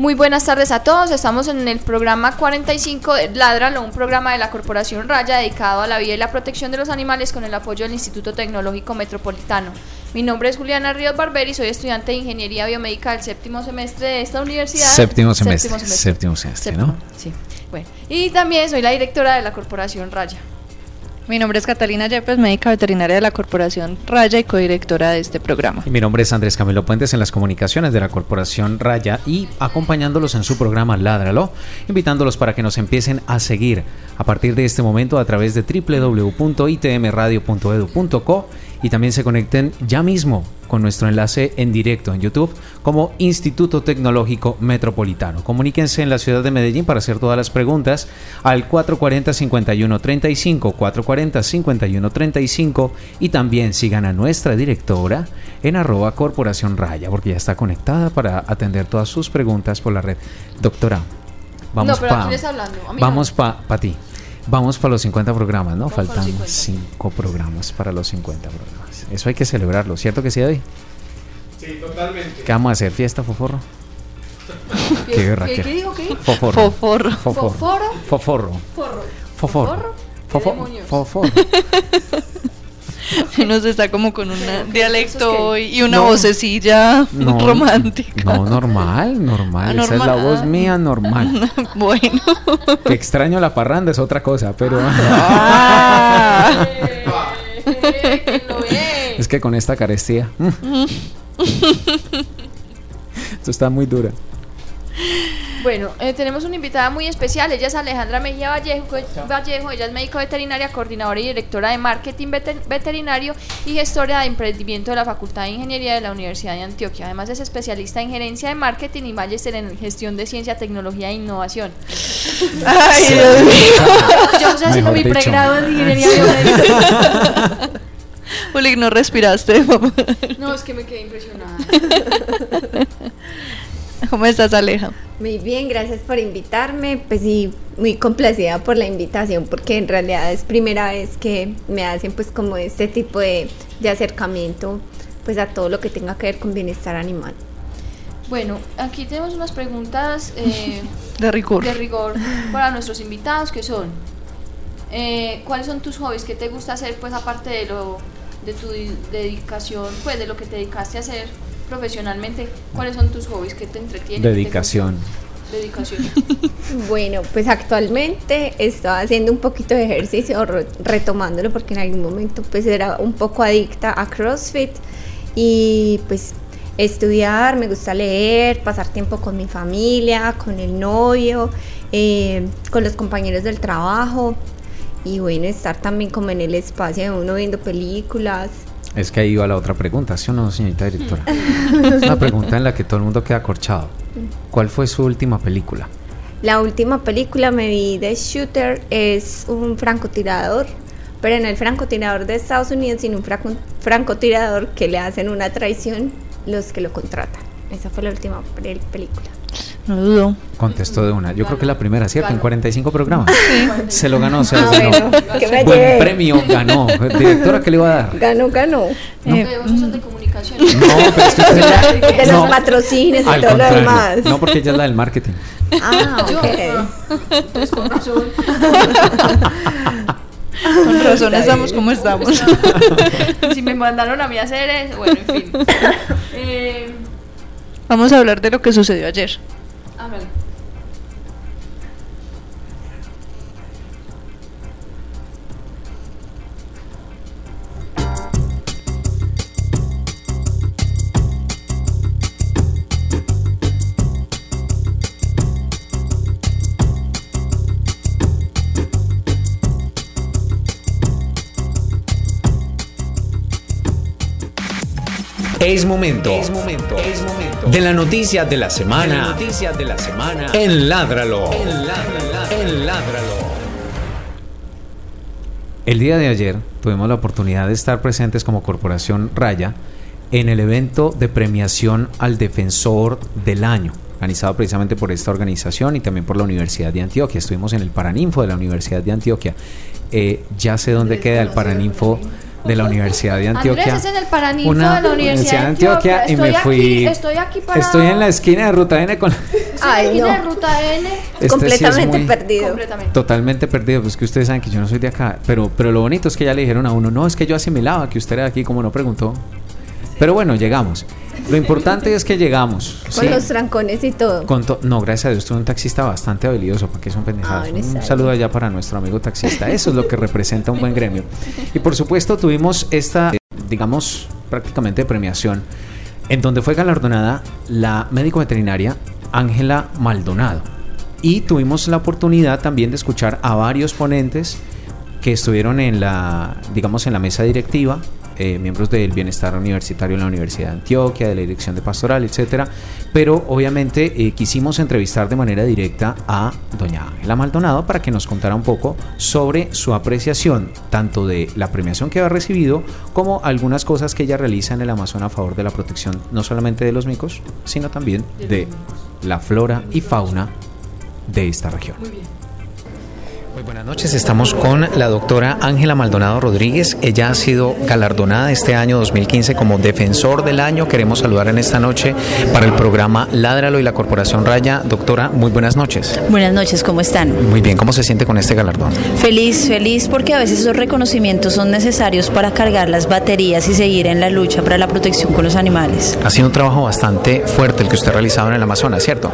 Muy buenas tardes a todos. Estamos en el programa 45 de Ládralo, un programa de la Corporación Raya dedicado a la vida y la protección de los animales con el apoyo del Instituto Tecnológico Metropolitano. Mi nombre es Juliana Ríos Barberi, soy estudiante de Ingeniería Biomédica del séptimo semestre de esta universidad. Séptimo semestre. Séptimo semestre, ¿no? Sí. Bueno, y también soy la directora de la Corporación Raya. Mi nombre es Catalina Yepes, médica veterinaria de la Corporación Raya y codirectora de este programa. Y mi nombre es Andrés Camilo Puentes en las comunicaciones de la Corporación Raya y acompañándolos en su programa Ládralo, invitándolos para que nos empiecen a seguir a partir de este momento a través de www.itmradio.edu.co y también se conecten ya mismo con nuestro enlace en directo en YouTube como Instituto Tecnológico Metropolitano. Comuníquense en la ciudad de Medellín para hacer todas las preguntas al 440-5135, 440-5135 y también sigan a nuestra directora en arroba Corporación Raya porque ya está conectada para atender todas sus preguntas por la red. Doctora, vamos para vamos para pa ti. Vamos para los 50 programas, ¿no? Faltan 5 programas para los 50 programas. Eso hay que celebrarlo, ¿cierto que sí, David? Sí, totalmente. ¿Qué vamos a hacer? ¿Fiesta, foforro? ¿Qué, guerra, ¿Qué, ¿Qué digo qué? Foforro. Foforro. Foforro. Foforro. Foforro. Foforro. Foforro. Foforro. Nos está como con un dialecto y una vocecilla romántica. No, normal, normal, Esa es la voz mía normal. bueno. Te extraño la parranda, es otra cosa, pero. Ah. es que con esta carestía. Esto está muy dura. Bueno, eh, tenemos una invitada muy especial, ella es Alejandra Mejía Vallejo, Vallejo, ella es médico veterinaria, coordinadora y directora de marketing veterinario y gestora de emprendimiento de la Facultad de Ingeniería de la Universidad de Antioquia. Además es especialista en gerencia de marketing y magister en gestión de ciencia, tecnología e innovación. Ay, Dios mío. Yo estoy haciendo mi pregrado en ingeniería biomédica. Juli, no respiraste. no, es que me quedé impresionada. ¿Cómo estás, Aleja? Muy bien, gracias por invitarme. Pues sí, muy complacida por la invitación porque en realidad es primera vez que me hacen pues como este tipo de, acercamiento pues a todo lo que tenga que ver con bienestar animal. Bueno, aquí tenemos unas preguntas eh, de rigor. De rigor para nuestros invitados que son eh, ¿cuáles son tus hobbies? ¿Qué te gusta hacer pues aparte de lo de tu dedicación, pues de lo que te dedicaste a hacer? Profesionalmente, ¿cuáles son tus hobbies que te entretienen? Dedicación. Dedicación. bueno, pues actualmente estoy haciendo un poquito de ejercicio, retomándolo porque en algún momento pues era un poco adicta a CrossFit y pues estudiar, me gusta leer, pasar tiempo con mi familia, con el novio, eh, con los compañeros del trabajo y bueno, estar también como en el espacio de uno viendo películas, es que ahí iba la otra pregunta, ¿sí o no, señorita directora? es una pregunta en la que todo el mundo queda acorchado. ¿Cuál fue su última película? La última película me vi de Shooter, es un francotirador, pero no el francotirador de Estados Unidos, sino un francotirador que le hacen una traición los que lo contratan. Esa fue la última película. No dudo. Contestó de una. Yo creo que la primera, ¿cierto? En 45 programas. Se lo ganó, se lo ah, ganó. Buen premio ganó. Directora, ¿qué le iba a dar? Ganó, ganó. No. Eh, son de comunicación. No, pero es que De los patrocines y todo lo demás. No, porque ella es la del marketing. Ah, ok. Pues con razón. Con razón estamos como estamos. si me mandaron a mí a hacer eso, bueno, en fin. Eh, Vamos a hablar de lo que sucedió ayer. Es momento. Es momento. Es momento. De la noticia de la semana. De de la semana. En Ládralo. En Ládralo. El día de ayer tuvimos la oportunidad de estar presentes como Corporación Raya en el evento de premiación al Defensor del Año, organizado precisamente por esta organización y también por la Universidad de Antioquia. Estuvimos en el Paraninfo de la Universidad de Antioquia. Eh, ya sé dónde queda el Paraninfo de la Universidad de Antioquia. Andrés es en el Paraninfo de la Universidad de Antioquia, y me fui. estoy aquí para... Estoy en la esquina de Ruta N con. Ay, la esquina de Ruta N. Este completamente perdido. Totalmente perdido, pues que ustedes saben que yo no soy de acá, pero pero lo bonito es que ya le dijeron a uno, no, es que yo asimilaba que usted era de aquí, como no preguntó. Pero bueno, llegamos. Lo importante es que llegamos. Con los trancones y todo. no, gracias a Dios, tuve un taxista bastante habilidoso, porque son pendejadas. Ah, un saludo allá para nuestro amigo taxista. Eso es lo que representa un buen gremio. Y por supuesto, tuvimos esta, digamos, prácticamente premiación, en donde fue galardonada la médico veterinaria Ángela Maldonado. Y tuvimos la oportunidad también de escuchar a varios ponentes que estuvieron en la, digamos, en la mesa directiva eh, miembros del bienestar universitario en la Universidad de Antioquia, de la Dirección de Pastoral, etcétera. Pero obviamente eh, quisimos entrevistar de manera directa a doña Ángela Maldonado para que nos contara un poco sobre su apreciación tanto de la premiación que ha recibido como algunas cosas que ella realiza en el Amazonas a favor de la protección no solamente de los micos, sino también de la flora y fauna de esta región. Muy bien. Muy buenas noches, estamos con la doctora Ángela Maldonado Rodríguez. Ella ha sido galardonada este año 2015 como Defensor del Año. Queremos saludar en esta noche para el programa Ládralo y la Corporación Raya. Doctora, muy buenas noches. Buenas noches, ¿cómo están? Muy bien, ¿cómo se siente con este galardón? Feliz, feliz porque a veces esos reconocimientos son necesarios para cargar las baterías y seguir en la lucha para la protección con los animales. Ha sido un trabajo bastante fuerte el que usted ha realizado en el Amazonas, ¿cierto?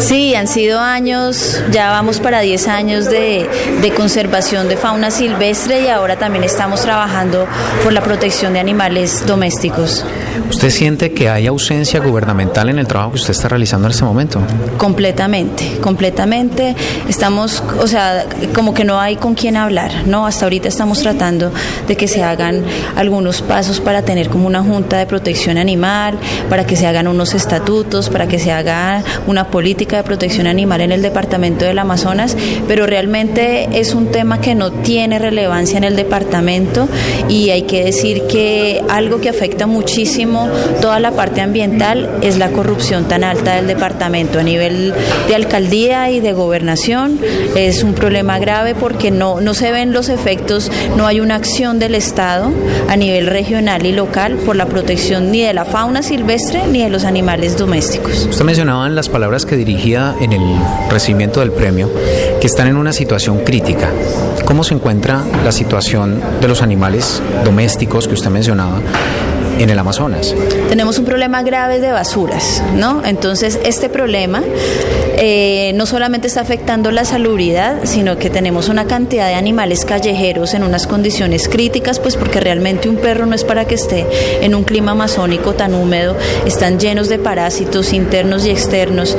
Sí, han sido años, ya vamos para 10 años de de conservación de fauna silvestre y ahora también estamos trabajando por la protección de animales domésticos. ¿Usted siente que hay ausencia gubernamental en el trabajo que usted está realizando en este momento? Completamente, completamente. Estamos, o sea, como que no hay con quién hablar, ¿no? Hasta ahorita estamos tratando de que se hagan algunos pasos para tener como una junta de protección animal, para que se hagan unos estatutos, para que se haga una política de protección animal en el departamento del Amazonas, pero realmente es un tema que no tiene relevancia en el departamento y hay que decir que algo que afecta muchísimo toda la parte ambiental es la corrupción tan alta del departamento a nivel de alcaldía y de gobernación. Es un problema grave porque no, no se ven los efectos, no hay una acción del Estado a nivel regional y local por la protección ni de la fauna silvestre ni de los animales domésticos. Usted mencionaba en las palabras que dirigía en el recibimiento del premio que están en una situación crítica. ¿Cómo se encuentra la situación de los animales domésticos que usted mencionaba en el Amazonas. Tenemos un problema grave de basuras, ¿no? Entonces, este problema eh, no solamente está afectando la salubridad, sino que tenemos una cantidad de animales callejeros en unas condiciones críticas, pues porque realmente un perro no es para que esté en un clima amazónico tan húmedo, están llenos de parásitos internos y externos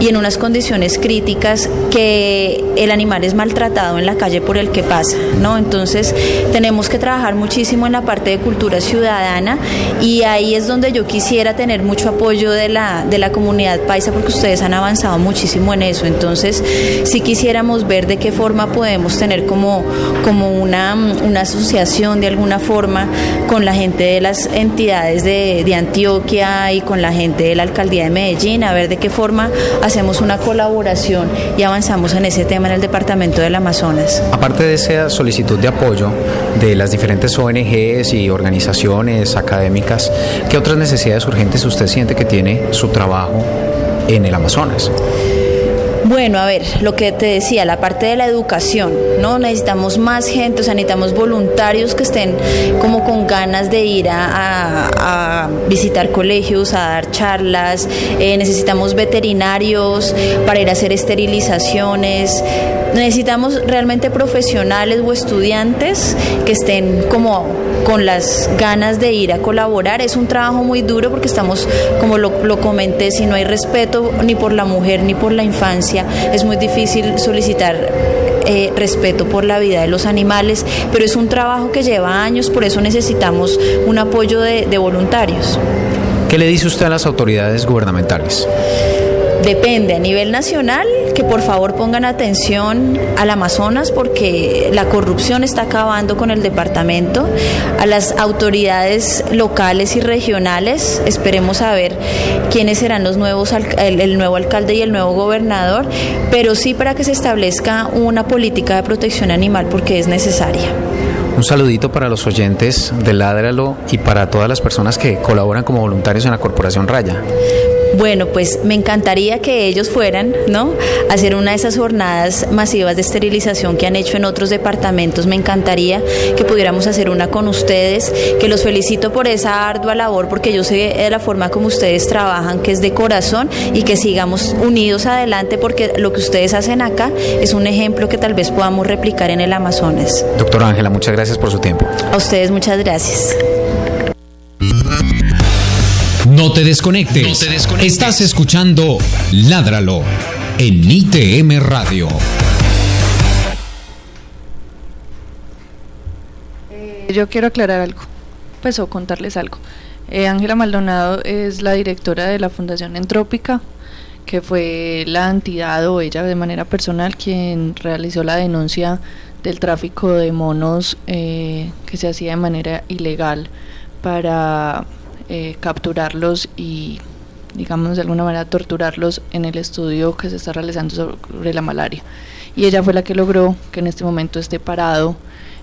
y en unas condiciones críticas que el animal es maltratado en la calle por el que pasa, ¿no? Entonces, tenemos que trabajar muchísimo en la parte de cultura ciudadana y ahí es donde yo quisiera tener mucho apoyo de la, de la comunidad paisa porque ustedes han avanzado muchísimo en eso. Entonces, si quisiéramos ver de qué forma podemos tener como, como una, una asociación de alguna forma con la gente de las entidades de, de Antioquia y con la gente de la alcaldía de Medellín, a ver de qué forma hacemos una colaboración y avanzamos en ese tema en el departamento del Amazonas. Aparte de esa solicitud de apoyo de las diferentes ONGs y organizaciones académicas, ¿qué otras necesidades urgentes usted siente que tiene su trabajo en el Amazonas? Bueno, a ver, lo que te decía, la parte de la educación, ¿no? Necesitamos más gente, o sea, necesitamos voluntarios que estén como con ganas de ir a, visitar colegios, a dar charlas, eh, necesitamos veterinarios para ir a hacer esterilizaciones, necesitamos realmente profesionales o estudiantes que estén como con las ganas de ir a colaborar. Es un trabajo muy duro porque estamos, como lo, lo comenté, si no hay respeto ni por la mujer ni por la infancia, es muy difícil solicitar eh, respeto por la vida de los animales, pero es un trabajo que lleva años, por eso necesitamos un apoyo de, de voluntarios. ¿Qué le dice usted a las autoridades gubernamentales? Depende a nivel nacional que por favor pongan atención al Amazonas porque la corrupción está acabando con el departamento. A las autoridades locales y regionales esperemos a ver quiénes serán los nuevos el, el nuevo alcalde y el nuevo gobernador, pero sí para que se establezca una política de protección animal porque es necesaria. Un saludito para los oyentes de Ládralo y para todas las personas que colaboran como voluntarios en la Corporación Raya. Bueno, pues me encantaría que ellos fueran, ¿no? A hacer una de esas jornadas masivas de esterilización que han hecho en otros departamentos. Me encantaría que pudiéramos hacer una con ustedes, que los felicito por esa ardua labor, porque yo sé de la forma como ustedes trabajan, que es de corazón y que sigamos unidos adelante, porque lo que ustedes hacen acá es un ejemplo que tal vez podamos replicar en el Amazonas. Doctora Ángela, muchas gracias por su tiempo. A ustedes muchas gracias. No te desconectes. Estás escuchando Ládralo en ITM Radio. Eh, yo quiero aclarar algo, pues o contarles algo. Eh, Ángela Maldonado es la directora de la Fundación Entrópica, que fue la entidad o ella de manera personal quien realizó la denuncia del tráfico de monos eh, que se hacía de manera ilegal para eh, capturarlos y, digamos, de alguna manera torturarlos en el estudio que se está realizando sobre la malaria. Y ella fue la que logró que en este momento esté parado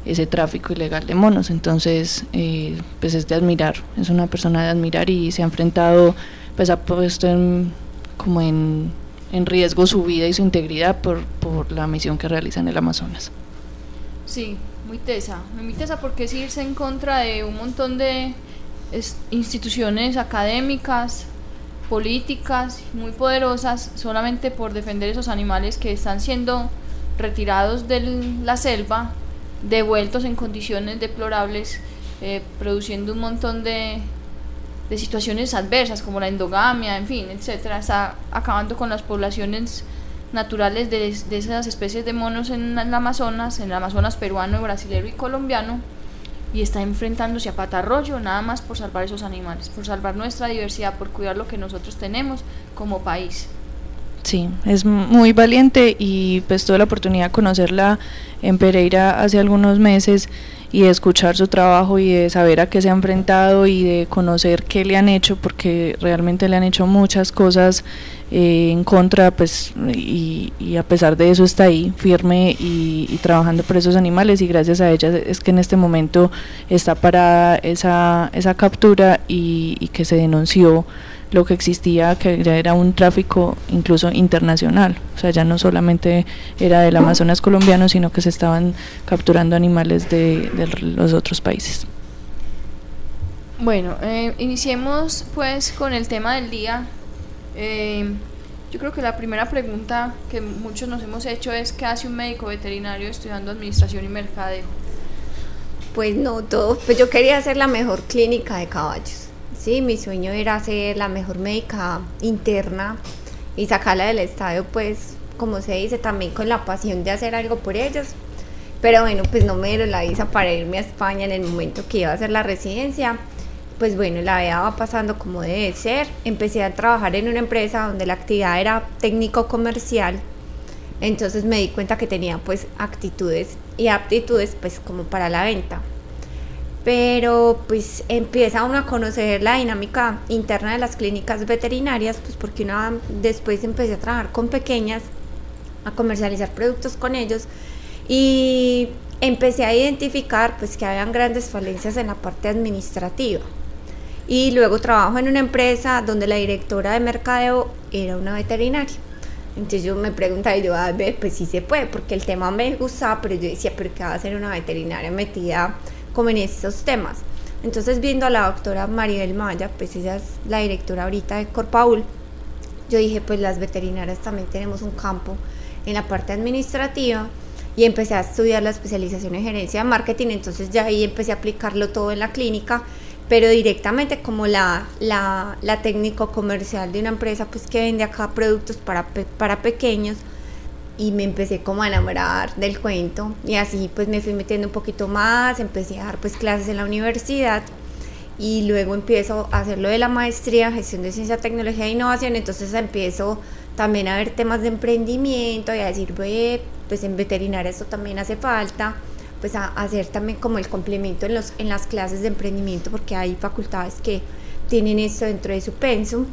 ese tráfico ilegal de monos. Entonces, eh, pues es de admirar, es una persona de admirar y se ha enfrentado, pues ha puesto en, como en, en riesgo su vida y su integridad por, por la misión que realiza en el Amazonas. Sí, muy tesa, muy tesa porque es irse en contra de un montón de instituciones académicas, políticas muy poderosas solamente por defender esos animales que están siendo retirados de la selva, devueltos en condiciones deplorables, eh, produciendo un montón de, de situaciones adversas como la endogamia, en fin, etcétera, está acabando con las poblaciones naturales de, de esas especies de monos en el Amazonas, en el Amazonas peruano, brasileño y colombiano y está enfrentándose a patarroyo nada más por salvar esos animales, por salvar nuestra diversidad, por cuidar lo que nosotros tenemos como país. Sí, es muy valiente y pues tuve la oportunidad de conocerla en Pereira hace algunos meses y de escuchar su trabajo y de saber a qué se ha enfrentado y de conocer qué le han hecho porque realmente le han hecho muchas cosas eh, en contra pues y, a pesar de eso está ahí firme y, trabajando por esos animales y gracias a ella es que en este momento está para esa, esa captura y, y que se denunció lo que existía, que ya era un tráfico incluso internacional, o sea, ya no solamente era del Amazonas colombiano, sino que se estaban capturando animales de, los otros países. Bueno, eh, iniciemos pues con el tema del día. Eh, yo creo que la primera pregunta que muchos nos hemos hecho es ¿qué hace un médico veterinario estudiando administración y mercadeo? Pues no, todo, pues yo quería hacer la mejor clínica de caballos. Sí, mi sueño era ser la mejor médica interna y sacarla del estadio, pues, como se dice, también con la pasión de hacer algo por ellos. Pero bueno, pues no me dieron la visa para irme a España en el momento que iba a hacer la residencia. Pues bueno, la vida va pasando como debe ser. Empecé a trabajar en una empresa donde la actividad era técnico comercial. Entonces me di cuenta que tenía pues actitudes y aptitudes pues como para la venta pero pues empieza uno a conocer la dinámica interna de las clínicas veterinarias, pues porque uno después empecé a trabajar con pequeñas, a comercializar productos con ellos y empecé a identificar pues que habían grandes falencias en la parte administrativa. Y luego trabajo en una empresa donde la directora de mercadeo era una veterinaria. Entonces yo me preguntaba, y yo, a ver, pues sí se puede, porque el tema me gustaba, pero yo decía, pero ¿qué va a hacer una veterinaria metida como en estos temas. Entonces, viendo a la doctora Maribel Maya, pues ella es la directora ahorita de Corpaul, yo dije, pues las veterinarias también tenemos un campo en la parte administrativa y empecé a estudiar la especialización en gerencia de marketing, entonces ya ahí empecé a aplicarlo todo en la clínica, pero directamente como la, la, la técnico comercial de una empresa pues que vende acá productos para, para pequeños, y me empecé como a enamorar del cuento y así pues me fui metiendo un poquito más, empecé a dar pues clases en la universidad y luego empiezo a hacer lo de la maestría, gestión de ciencia, tecnología e innovación, entonces empiezo también a ver temas de emprendimiento y a decir, pues en veterinaria esto también hace falta, pues a, hacer también como el complemento en, los, en las clases de emprendimiento porque hay facultades que tienen esto dentro de su pensum.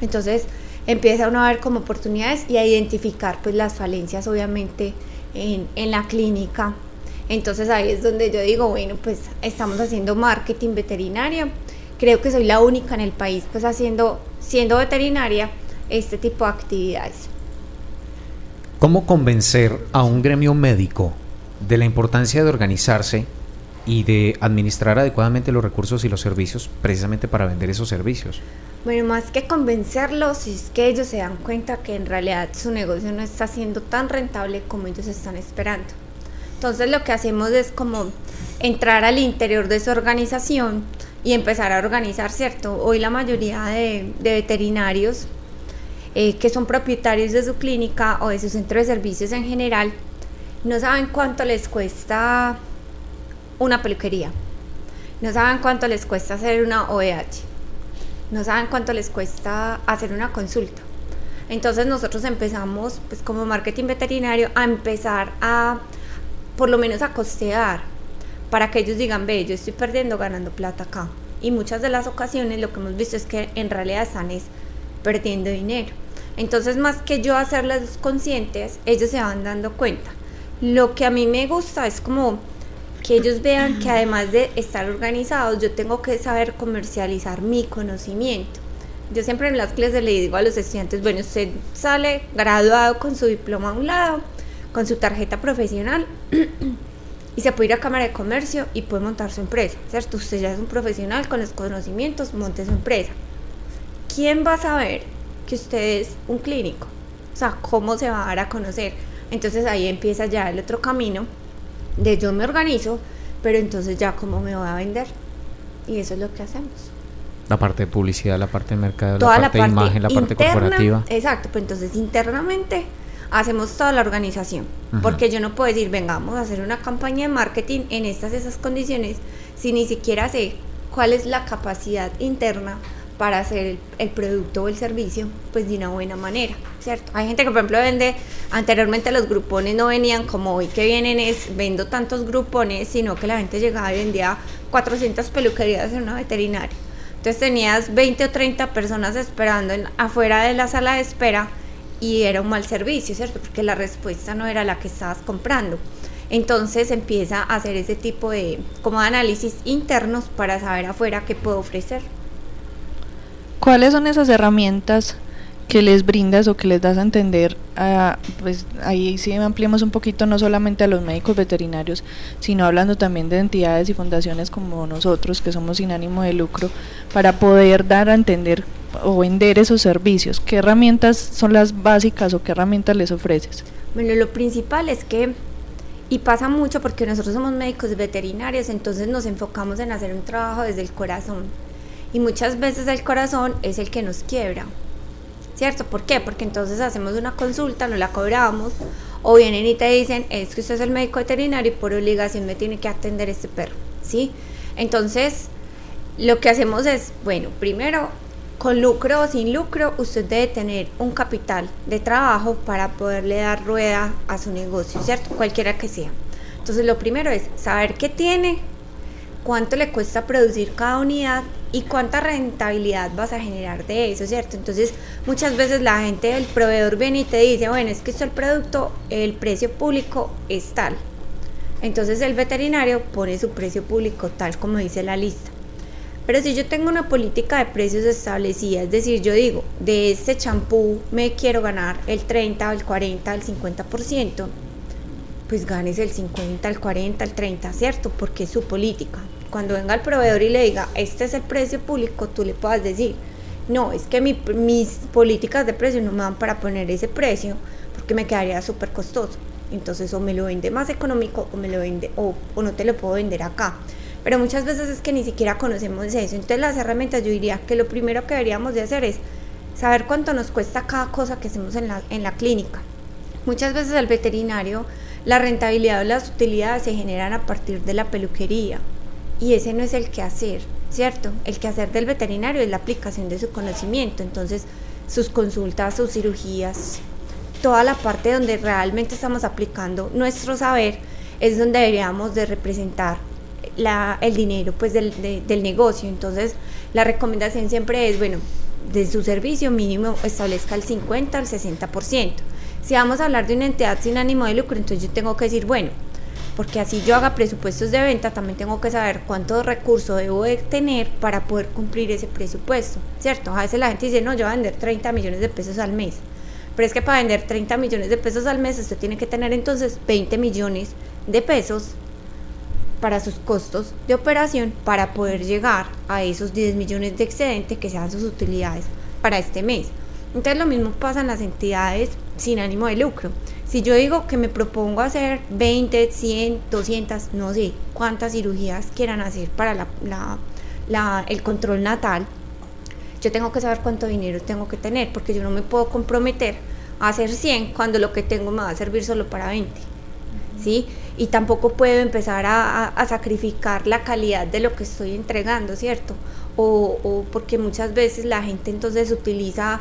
Entonces empieza uno a ver como oportunidades y a identificar pues las falencias obviamente en, en la clínica. Entonces ahí es donde yo digo, bueno, pues estamos haciendo marketing veterinario. Creo que soy la única en el país pues haciendo, siendo veterinaria, este tipo de actividades. ¿Cómo convencer a un gremio médico de la importancia de organizarse y de administrar adecuadamente los recursos y los servicios precisamente para vender esos servicios? Bueno, más que convencerlos, es que ellos se dan cuenta que en realidad su negocio no está siendo tan rentable como ellos están esperando. Entonces lo que hacemos es como entrar al interior de su organización y empezar a organizar, ¿cierto? Hoy la mayoría de, veterinarios eh, que son propietarios de su clínica o de su centro de servicios en general, no saben cuánto les cuesta una peluquería, no saben cuánto les cuesta hacer una OEH no saben cuánto les cuesta hacer una consulta. Entonces nosotros empezamos, pues como marketing veterinario, a empezar a, por lo menos a costear, para que ellos digan, ve, yo estoy perdiendo ganando plata acá. Y muchas de las ocasiones lo que hemos visto es que en realidad están es perdiendo dinero. Entonces, más que yo hacerles conscientes, ellos se van dando cuenta. Lo que a mí me gusta es como que ellos vean que además de estar organizados, yo tengo que saber comercializar mi conocimiento. Yo siempre en las clases le digo a los estudiantes, bueno, usted sale graduado con su diploma a un lado, con su tarjeta profesional y se puede ir a Cámara de Comercio y puede montar su empresa, ¿cierto? Usted ya es un profesional con los conocimientos, monte su empresa. ¿Quién va a saber que usted es un clínico? O sea, ¿cómo se va a dar a conocer? Entonces ahí empieza ya el otro camino de yo me organizo, pero entonces ya cómo me voy a vender. Y eso es lo que hacemos. La parte de publicidad, la parte de mercado, la, parte de imagen, la parte corporativa. Exacto, pues entonces internamente hacemos toda la organización. Porque yo no puedo decir, vengamos a hacer una campaña de marketing en estas esas condiciones si ni siquiera sé cuál es la capacidad interna para hacer el, producto o el servicio pues de una buena manera, ¿cierto? Hay gente que por ejemplo vende, anteriormente los grupones no venían como hoy que vienen es vendo tantos grupones, sino que la gente llegaba y vendía 400 peluquerías en una veterinaria. Entonces tenías 20 o 30 personas esperando en, afuera de la sala de espera y era un mal servicio, ¿cierto? Porque la respuesta no era la que estabas comprando. Entonces empieza a hacer ese tipo de como de análisis internos para saber afuera qué puedo ofrecer. ¿Cuáles son esas herramientas que les brindas o que les das a entender, a, pues ahí sí ampliemos un poquito no solamente a los médicos veterinarios, sino hablando también de entidades y fundaciones como nosotros, que somos sin ánimo de lucro, para poder dar a entender o vender esos servicios? ¿Qué herramientas son las básicas o qué herramientas les ofreces? Bueno, lo principal es que, y pasa mucho porque nosotros somos médicos veterinarios, entonces nos enfocamos en hacer un trabajo desde el corazón y muchas veces el corazón es el que nos quiebra. ¿Cierto? ¿Por qué? Porque entonces hacemos una consulta, no la cobramos, o vienen y te dicen, es que usted es el médico veterinario y por obligación me tiene que atender este perro. ¿Sí? Entonces, lo que hacemos es, bueno, primero, con lucro o sin lucro, usted debe tener un capital de trabajo para poderle dar rueda a su negocio, ¿cierto? Cualquiera que sea. Entonces, lo primero es saber qué tiene, cuánto le cuesta producir cada unidad y cuánta rentabilidad vas a generar de eso, ¿cierto? Entonces, muchas veces la gente del proveedor viene y te dice, bueno, es que esto el producto, el precio público es tal. Entonces el veterinario pone su precio público tal como dice la lista. Pero si yo tengo una política de precios establecida, es decir, yo digo, de este champú me quiero ganar el 30, el 40, el 50%, pues ganes el 50, el 40, el 30, ¿cierto? Porque es su política. Cuando venga el proveedor y le diga, este es el precio público, tú le puedas decir, no, es que mis políticas de precio no me dan para poner ese precio porque me quedaría súper costoso. Entonces o me lo vende más económico o me lo vende o, o no te lo puedo vender acá. Pero muchas veces es que ni siquiera conocemos eso. Entonces las herramientas yo diría que lo primero que deberíamos de hacer es saber cuánto nos cuesta cada cosa que hacemos en la, en la clínica Muchas veces el veterinario, la rentabilidad o las utilidades se generan a partir de la peluquería y ese no es el quehacer, ¿cierto? El quehacer del veterinario es la aplicación de su conocimiento, entonces sus consultas, sus cirugías, toda la parte donde realmente estamos aplicando nuestro saber es donde deberíamos de representar el dinero pues del, del negocio. Entonces la recomendación siempre es, bueno, de su servicio mínimo establezca el 50 al 60%. Si vamos a hablar de una entidad sin ánimo de lucro, entonces yo tengo que decir, bueno, porque así yo haga presupuestos de venta, también tengo que saber cuántos recursos debo de tener para poder cumplir ese presupuesto, ¿cierto? A veces la gente dice, no, yo voy a vender 30 millones de pesos al mes, pero es que para vender 30 millones de pesos al mes usted tiene que tener entonces 20 millones de pesos para sus costos de operación para poder llegar a esos 10 millones de excedente que sean sus utilidades para este mes. Entonces lo mismo pasa en las entidades sin ánimo de lucro. Si yo digo que me propongo hacer 20, 100, 200, no sé cuántas cirugías quieran hacer para la, el control natal, yo tengo que saber cuánto dinero tengo que tener, porque yo no me puedo comprometer a hacer 100 cuando lo que tengo me va a servir solo para 20. ¿sí? Y tampoco puedo empezar a, sacrificar la calidad de lo que estoy entregando, ¿cierto? O, o porque muchas veces la gente entonces utiliza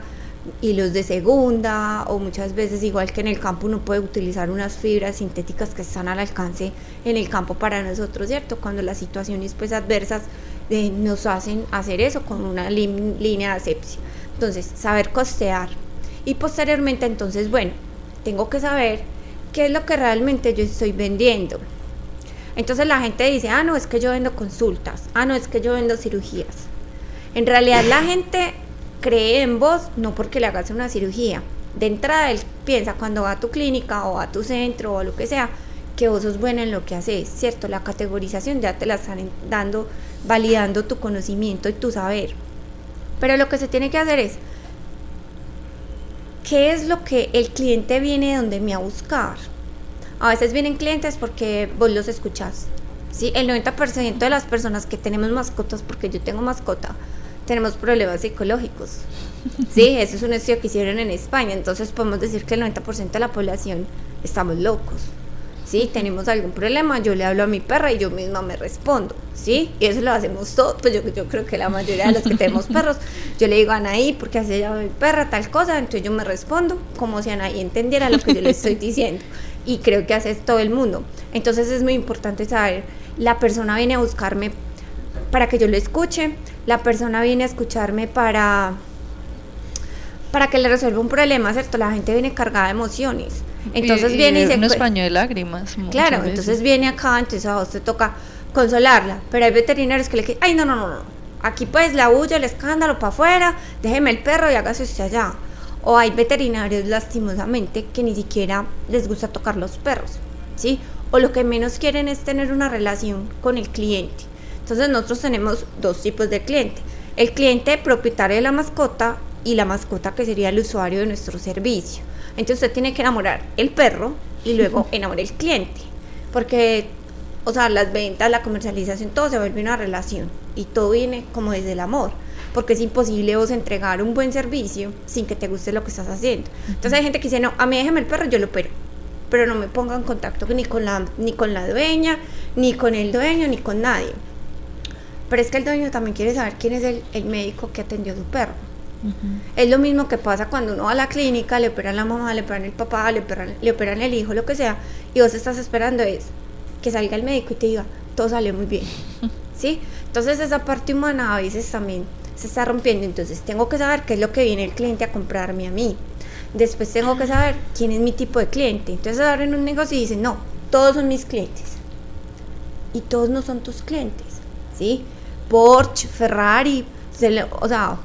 hilos de segunda o muchas veces igual que en el campo uno puede utilizar unas fibras sintéticas que están al alcance en el campo para nosotros, ¿cierto? Cuando las situaciones pues adversas eh, nos hacen hacer eso con una línea de asepsia. Entonces, saber costear y posteriormente entonces, bueno, tengo que saber qué es lo que realmente yo estoy vendiendo. Entonces la gente dice, ah, no, es que yo vendo consultas, ah, no, es que yo vendo cirugías. En realidad la gente cree en vos no porque le hagas una cirugía. De entrada él piensa cuando va a tu clínica o a tu centro o lo que sea, que vos sos bueno en lo que haces, ¿cierto? La categorización ya te la están dando, validando tu conocimiento y tu saber. Pero lo que se tiene que hacer es ¿qué es lo que el cliente viene donde me a buscar? A veces vienen clientes porque vos los escuchás. ¿sí? El 90% de las personas que tenemos mascotas, porque yo tengo mascota, tenemos problemas psicológicos. Sí, eso es un estudio que hicieron en España, entonces podemos decir que el 90% de la población estamos locos. ¿sí? Tenemos algún problema, yo le hablo a mi perra y yo misma me respondo, ¿sí? Y eso lo hacemos todos, pues yo, yo creo que la mayoría de los que tenemos perros, yo le digo a Anaí, porque hace ella mi perra tal cosa, entonces yo me respondo como si Anaí entendiera lo que yo le estoy diciendo. Y creo que hace todo el mundo. Entonces es muy importante saber, la persona viene a buscarme para que yo lo escuche, la persona viene a escucharme para para que le resuelva un problema, ¿cierto? La gente viene cargada de emociones. Entonces viene y se... Un español de lágrimas. Claro, entonces viene acá, entonces a vos te toca consolarla, pero hay veterinarios que le dicen, ay, no, no, no, no, aquí pues la bulla, el escándalo para afuera, déjeme el perro y hágase usted allá. O hay veterinarios lastimosamente que ni siquiera les gusta tocar los perros, ¿sí? O lo que menos quieren es tener una relación con el cliente. Entonces nosotros tenemos dos tipos de cliente. El cliente propietario de la mascota y la mascota que sería el usuario de nuestro servicio. Entonces usted tiene que enamorar el perro y luego enamorar el cliente. Porque, o sea, las ventas, la comercialización, todo se vuelve una relación. Y todo viene como desde el amor. Porque es imposible vos entregar un buen servicio sin que te guste lo que estás haciendo. Entonces hay gente que dice, no, a mí déjeme el perro, yo lo opero. Pero no me ponga en contacto ni con la, ni con la dueña, ni con el dueño, ni con nadie. Pero es que el dueño también quiere saber quién es el, el médico que atendió a su perro. Es lo mismo que pasa cuando uno va a la clínica, le operan la mamá, le operan el papá, le operan, le operan el hijo, lo que sea, y vos estás esperando es que salga el médico y te diga, todo salió muy bien. ¿Sí? Entonces esa parte humana a veces también se está rompiendo, entonces tengo que saber qué es lo que viene el cliente a comprarme a mí. Después tengo que saber quién es mi tipo de cliente. Entonces abren un negocio y dicen, no, todos son mis clientes. Y todos no son tus clientes. ¿Sí? Porsche, Ferrari, o sea,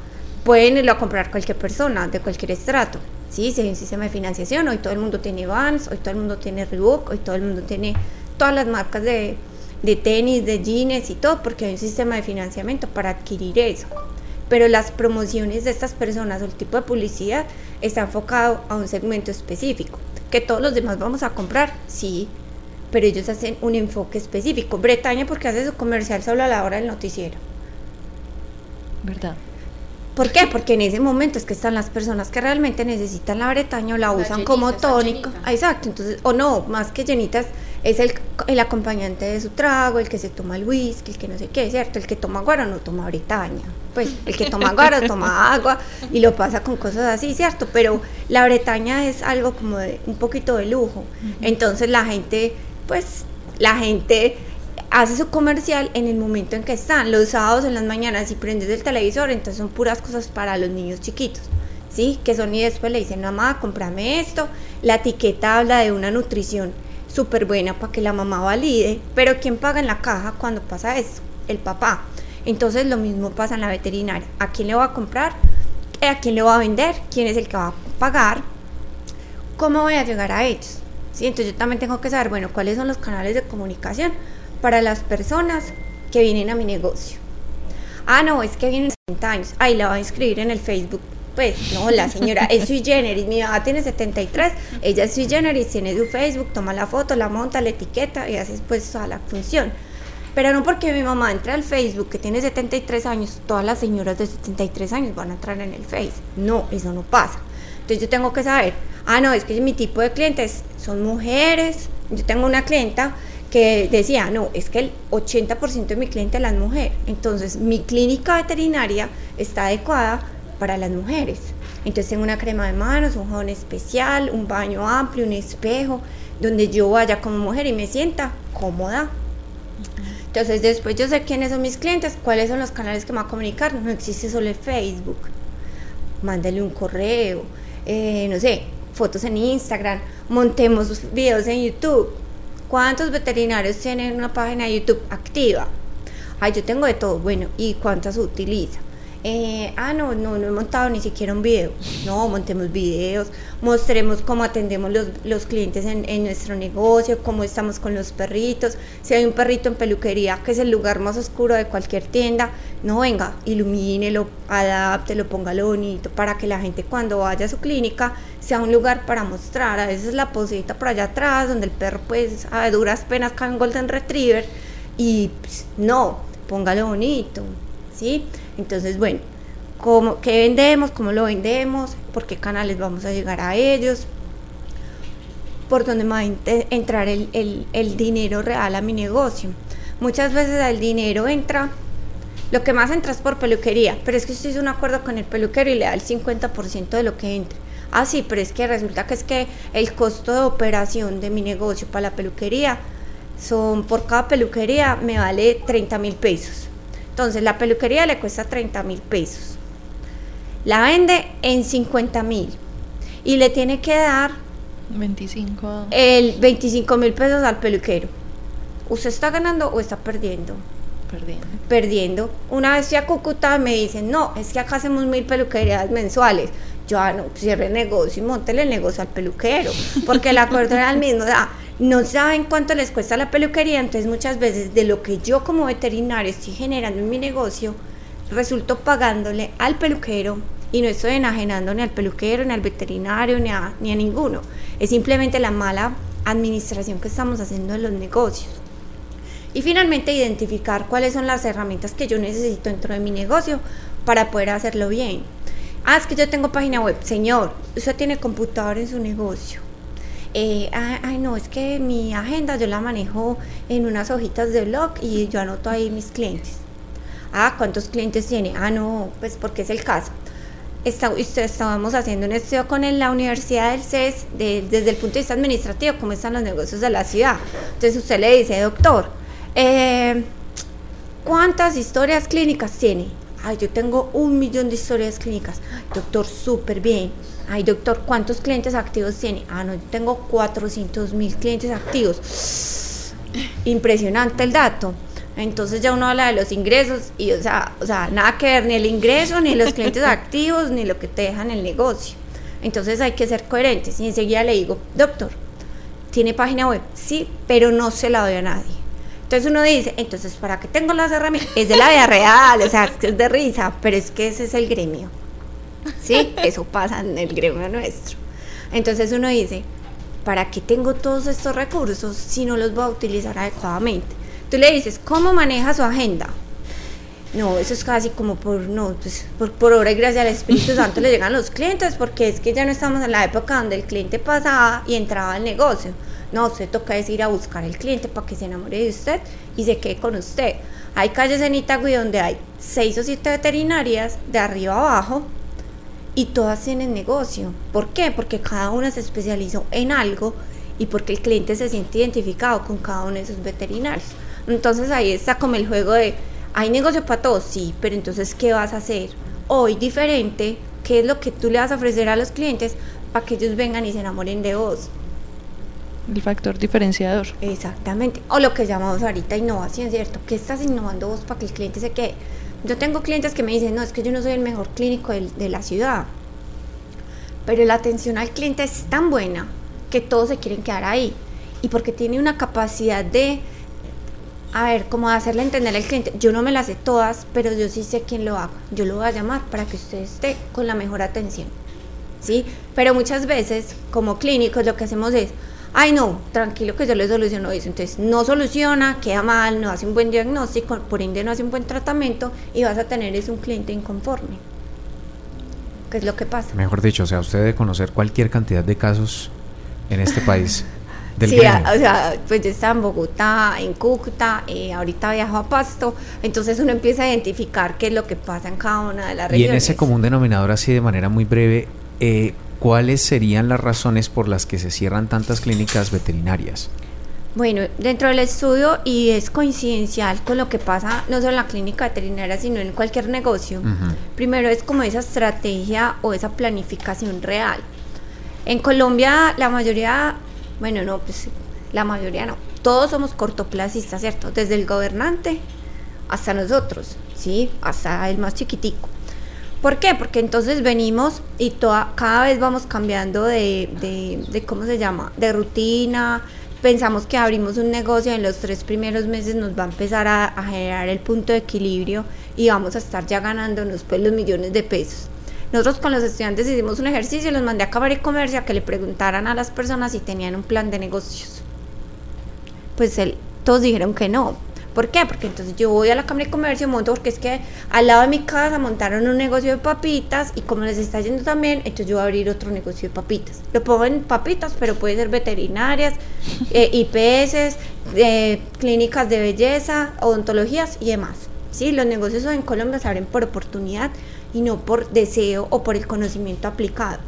pueden irlo a comprar cualquier persona de cualquier estrato. Sí, si hay un sistema de financiación, hoy todo el mundo tiene Vans, hoy todo el mundo tiene Reebok, hoy todo el mundo tiene todas las marcas de, de tenis, de jeans y todo, porque hay un sistema de financiamiento para adquirir eso. Pero las promociones de estas personas o el tipo de publicidad está enfocado a un segmento específico. Que todos los demás vamos a comprar, sí, pero ellos hacen un enfoque específico. Bretaña porque hace su comercial solo a la hora del noticiero. ¿Verdad? ¿Por qué? Porque en ese momento es que están las personas que realmente necesitan la bretaña o la usan como tónico. Exacto, entonces, o no, más que llenitas, es el, el, acompañante de su trago, el que se toma el whisky, el que no sé qué, ¿cierto? El que toma guaro no toma bretaña. Pues el que toma guaro toma agua y lo pasa con cosas así, ¿cierto? Pero la bretaña es algo como de un poquito de lujo. Entonces la gente, pues, la gente hace su comercial en el momento en que están, los sábados en las mañanas y prendes el televisor, entonces son puras cosas para los niños chiquitos. ¿Sí? Que son y después le dicen, mamá, cómprame esto. La etiqueta habla de una nutrición súper buena para que la mamá valide, pero ¿quién paga en la caja cuando pasa eso? El papá. Entonces lo mismo pasa en la veterinaria. ¿A quién le va a comprar? ¿A quién le va a vender? ¿Quién es el que va a pagar? ¿Cómo voy a llegar a ellos? ¿Sí? Entonces yo también tengo que saber, bueno, cuáles son los canales de comunicación para las personas que vienen a mi negocio. Ah, no, es que vienen 60 años. Ahí la va a inscribir en el Facebook pues no, la señora es sui generis, mi mamá tiene 73, ella es sui generis, tiene su Facebook, toma la foto, la monta, la etiqueta y hace pues toda la función. Pero no porque mi mamá entre al Facebook que tiene 73 años, todas las señoras de 73 años van a entrar en el Face. No, eso no pasa. Entonces yo tengo que saber, ah, no, es que mi tipo de clientes son mujeres. Yo tengo una clienta que decía, no, es que el 80% de mi cliente es la mujer. Entonces mi clínica veterinaria está adecuada para las mujeres. Entonces tengo una crema de manos, un jabón especial, un baño amplio, un espejo, donde yo vaya como mujer y me sienta cómoda. Entonces después yo sé quiénes son mis clientes, cuáles son los canales que me va a comunicar. No existe solo el Facebook. Mándale un correo, eh, no sé, fotos en Instagram, montemos videos en YouTube. ¿Cuántos veterinarios tienen una página de YouTube activa? Ay, yo tengo de todo. Bueno, ¿y cuántas utiliza? Eh, ah, no, no, no he montado ni siquiera un video. No, montemos videos, mostremos cómo atendemos los, los clientes en, en, nuestro negocio, cómo estamos con los perritos. Si hay un perrito en peluquería, que es el lugar más oscuro de cualquier tienda, no venga, ilumínelo, adáptelo, póngalo bonito, para que la gente cuando vaya a su clínica sea un lugar para mostrar. A veces la posita por allá atrás, donde el perro pues a duras penas cae un Golden Retriever, y pues, no, póngalo bonito, ¿sí? Entonces, bueno, ¿cómo, ¿qué vendemos? ¿Cómo lo vendemos? ¿Por qué canales vamos a llegar a ellos? ¿Por dónde va a entrar el, dinero real a mi negocio? Muchas veces el dinero entra lo que más entra es por peluquería, pero es que usted hizo un acuerdo con el peluquero y le da el 50% de lo que entra. Ah, sí, pero es que resulta que es que el costo de operación de mi negocio para la peluquería son por cada peluquería me vale 30 mil pesos. Entonces la peluquería le cuesta 30 mil pesos. La vende en 50 mil y le tiene que dar 25. el 25 mil pesos al peluquero. ¿Usted está ganando o está perdiendo? Perdiendo. Perdiendo. Una vez fui a Cúcuta me dicen, no, es que acá hacemos mil peluquerías mensuales. Yo, ah, no, cierre el negocio y montele el negocio al peluquero, porque el acuerdo era el mismo. O sea, no saben cuánto les cuesta la peluquería, entonces muchas veces de lo que yo como veterinario estoy generando en mi negocio, resulto pagándole al peluquero y no estoy enajenando ni al peluquero, ni al veterinario, ni a, ni a ninguno. Es simplemente la mala administración que estamos haciendo en los negocios. Y finalmente identificar cuáles son las herramientas que yo necesito dentro de mi negocio para poder hacerlo bien. Ah, es que yo tengo página web. Señor, usted tiene computador en su negocio eh, ay, no, es que mi agenda yo la manejo en unas hojitas de blog y yo anoto ahí mis clientes. Ah, ¿cuántos clientes tiene? Ah, no, pues porque es el caso. Está, estábamos haciendo un estudio con la Universidad del CES desde el punto de vista administrativo, cómo están los negocios de la ciudad. Entonces usted le dice, doctor, eh, ¿cuántas historias clínicas tiene? Ay, yo tengo un millón de historias clínicas. Doctor, súper bien Ay, doctor, ¿cuántos clientes activos tiene? Ah, no, yo tengo 400 mil clientes activos. Impresionante el dato. Entonces ya uno habla de los ingresos y, o sea, o sea, nada que ver, ni el ingreso, ni los clientes activos, ni lo que te dejan el negocio. Entonces hay que ser coherentes. Y enseguida le digo, doctor, ¿tiene página web? Sí, pero no se la doy a nadie. Entonces uno dice, entonces, ¿para qué tengo las herramientas? Es de la vida real, o sea, es que es de risa, pero es que ese es el gremio. ¿Sí? Eso pasa en el gremio nuestro. Entonces uno dice, ¿para qué tengo todos estos recursos si no los voy a utilizar adecuadamente? Tú le dices, ¿cómo maneja su agenda? No, eso es casi como por, no, pues por, por obra y gracia al Espíritu Santo le llegan los clientes, porque es que ya no estamos en la época donde el cliente pasaba y entraba al negocio. No, usted toca es ir a buscar al cliente para que se enamore de usted y se quede con usted. Hay calles en Itagüí donde hay seis o siete veterinarias de arriba abajo y todas tienen negocio. ¿Por qué? Porque cada una se especializó en algo y porque el cliente se siente identificado con cada uno de esos veterinarios. Entonces ahí está como el juego de hay negocio para todos, sí, pero entonces, ¿qué vas a hacer hoy diferente? ¿Qué es lo que tú le vas a ofrecer a los clientes para que ellos vengan y se enamoren de vos? El factor diferenciador. Exactamente. O lo que llamamos ahorita innovación, ¿cierto? ¿Qué estás innovando vos para que el cliente se quede? Yo tengo clientes que me dicen, no, es que yo no soy el mejor clínico de, de la ciudad. Pero la atención al cliente es tan buena que todos se quieren quedar ahí. Y porque tiene una capacidad de a ver, como hacerle entender al cliente, yo no me las sé todas, pero yo sí sé quién lo haga. Yo lo voy a llamar para que usted esté con la mejor atención. ¿Sí? Pero muchas veces, como clínicos, lo que hacemos es, ay no, tranquilo que yo le soluciono eso. Entonces, no soluciona, queda mal, no hace un buen diagnóstico, por ende no hace un buen tratamiento y vas a tener es un cliente inconforme. ¿Qué es lo que pasa? Mejor dicho, o sea, usted debe conocer cualquier cantidad de casos en este país sí, o sea, pues yo estaba en Bogotá, en Cúcuta, eh, ahorita viajo a Pasto, entonces uno empieza a identificar qué es lo que pasa en cada una de las regiones. Y en ese común denominador, así de manera muy breve, eh, ¿cuáles serían las razones por las que se cierran tantas clínicas veterinarias? Bueno, dentro del estudio, y es coincidencial con lo que pasa no solo en la clínica veterinaria, sino en cualquier negocio, primero es como esa estrategia o esa planificación real. En Colombia la mayoría bueno, no, pues la mayoría no. Todos somos cortoplacistas, ¿cierto? Desde el gobernante hasta nosotros, ¿sí? Hasta el más chiquitico. ¿Por qué? Porque entonces venimos y toda, cada vez vamos cambiando de, de, ¿cómo se llama? De rutina. Pensamos que abrimos un negocio en los tres primeros meses nos va a empezar a, generar el punto de equilibrio y vamos a estar ya ganándonos pues los millones de pesos. Nosotros con los estudiantes hicimos un ejercicio, los mandé a Cámara y Comercio a que le preguntaran a las personas si tenían un plan de negocios. Pues todos dijeron que no. ¿Por qué? Porque entonces yo voy a la Cámara de Comercio, monto, porque es que al lado de mi casa montaron un negocio de papitas y como les está yendo también, entonces yo voy a abrir otro negocio de papitas. Lo pongo en papitas, pero puede ser veterinarias, eh, IPS, eh, clínicas de belleza, odontologías y demás. ¿sí? Los negocios en Colombia se abren por oportunidad y no por deseo o por el conocimiento aplicado.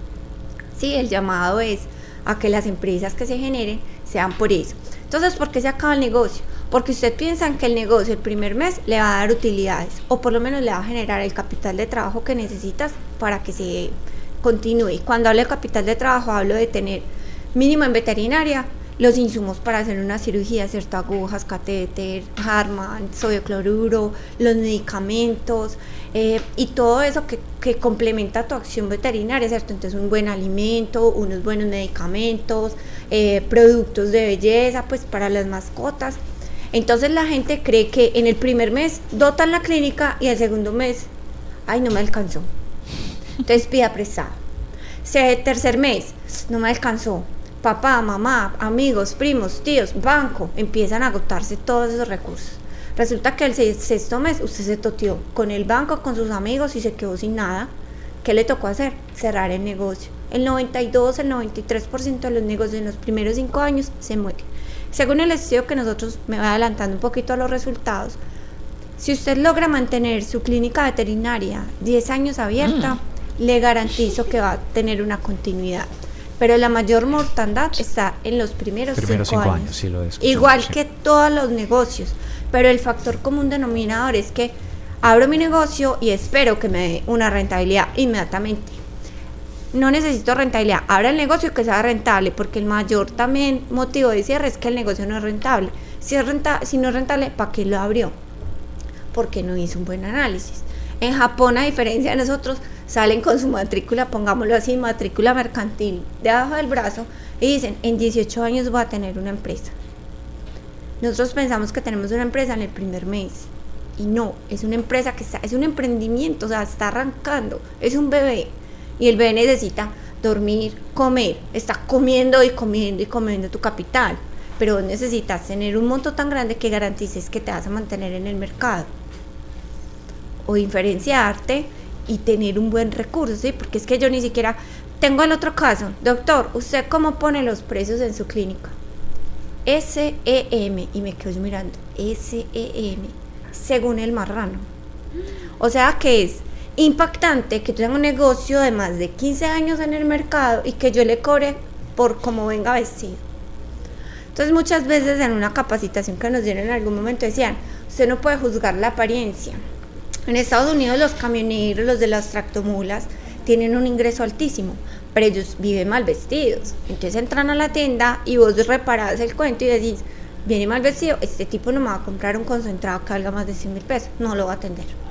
Sí, el llamado es a que las empresas que se generen sean por eso. Entonces, ¿por qué se acaba el negocio? Porque usted piensa que el negocio el primer mes le va a dar utilidades o por lo menos le va a generar el capital de trabajo que necesitas para que se continúe. Cuando hablo de capital de trabajo hablo de tener mínimo en veterinaria los insumos para hacer una cirugía, ¿cierto? Agujas, catéter, Harman, sodio cloruro, los medicamentos eh, y todo eso que, complementa tu acción veterinaria, ¿cierto? Entonces un buen alimento, unos buenos medicamentos, eh, productos de belleza, pues para las mascotas. Entonces la gente cree que en el primer mes dotan la clínica y el segundo mes, ay, no me alcanzó. Entonces pida prestado. Tercer mes, no me alcanzó papá, mamá, amigos, primos, tíos, banco, empiezan a agotarse todos esos recursos. Resulta que el sexto mes usted se toteó con el banco, con sus amigos y se quedó sin nada. ¿Qué le tocó hacer? Cerrar el negocio. El 92, el 93% de los negocios en los primeros cinco años se mueren. Según el estudio que nosotros me va adelantando un poquito a los resultados, si usted logra mantener su clínica veterinaria 10 años abierta, mm. le garantizo que va a tener una continuidad pero la mayor mortandad está en los primeros, cinco, años. Igual que todos los negocios, pero el factor común denominador es que abro mi negocio y espero que me dé una rentabilidad inmediatamente. No necesito rentabilidad, abra el negocio que sea rentable, porque el mayor también motivo de cierre es que el negocio no es rentable. Si, es renta, si no es rentable, ¿para qué lo abrió? Porque no hizo un buen análisis. En Japón, a diferencia de nosotros, salen con su matrícula, pongámoslo así, matrícula mercantil debajo del brazo y dicen, en 18 años voy a tener una empresa. Nosotros pensamos que tenemos una empresa en el primer mes y no, es una empresa que está, es un emprendimiento, o sea, está arrancando, es un bebé y el bebé necesita dormir, comer, está comiendo y comiendo y comiendo tu capital, pero necesitas tener un monto tan grande que garantices que te vas a mantener en el mercado. o diferenciarte y tener un buen recurso, ¿sí? Porque es que yo ni siquiera tengo el otro caso. Doctor, ¿usted cómo pone los precios en su clínica? SEM, y me quedo mirando, SEM, según el marrano. O sea que es impactante que yo tenga un negocio de más de 15 años en el mercado y que yo le cobre por cómo venga vestido. Entonces muchas veces en una capacitación que nos dieron en algún momento decían, usted no puede juzgar la apariencia. En Estados Unidos los camioneros, los de las tractomulas, tienen un ingreso altísimo, pero ellos viven mal vestidos. Entonces entran a la tienda y vos reparás el cuento y decís, viene mal vestido, este tipo no me va a comprar un concentrado que valga más de 100 mil pesos, no lo va a atender.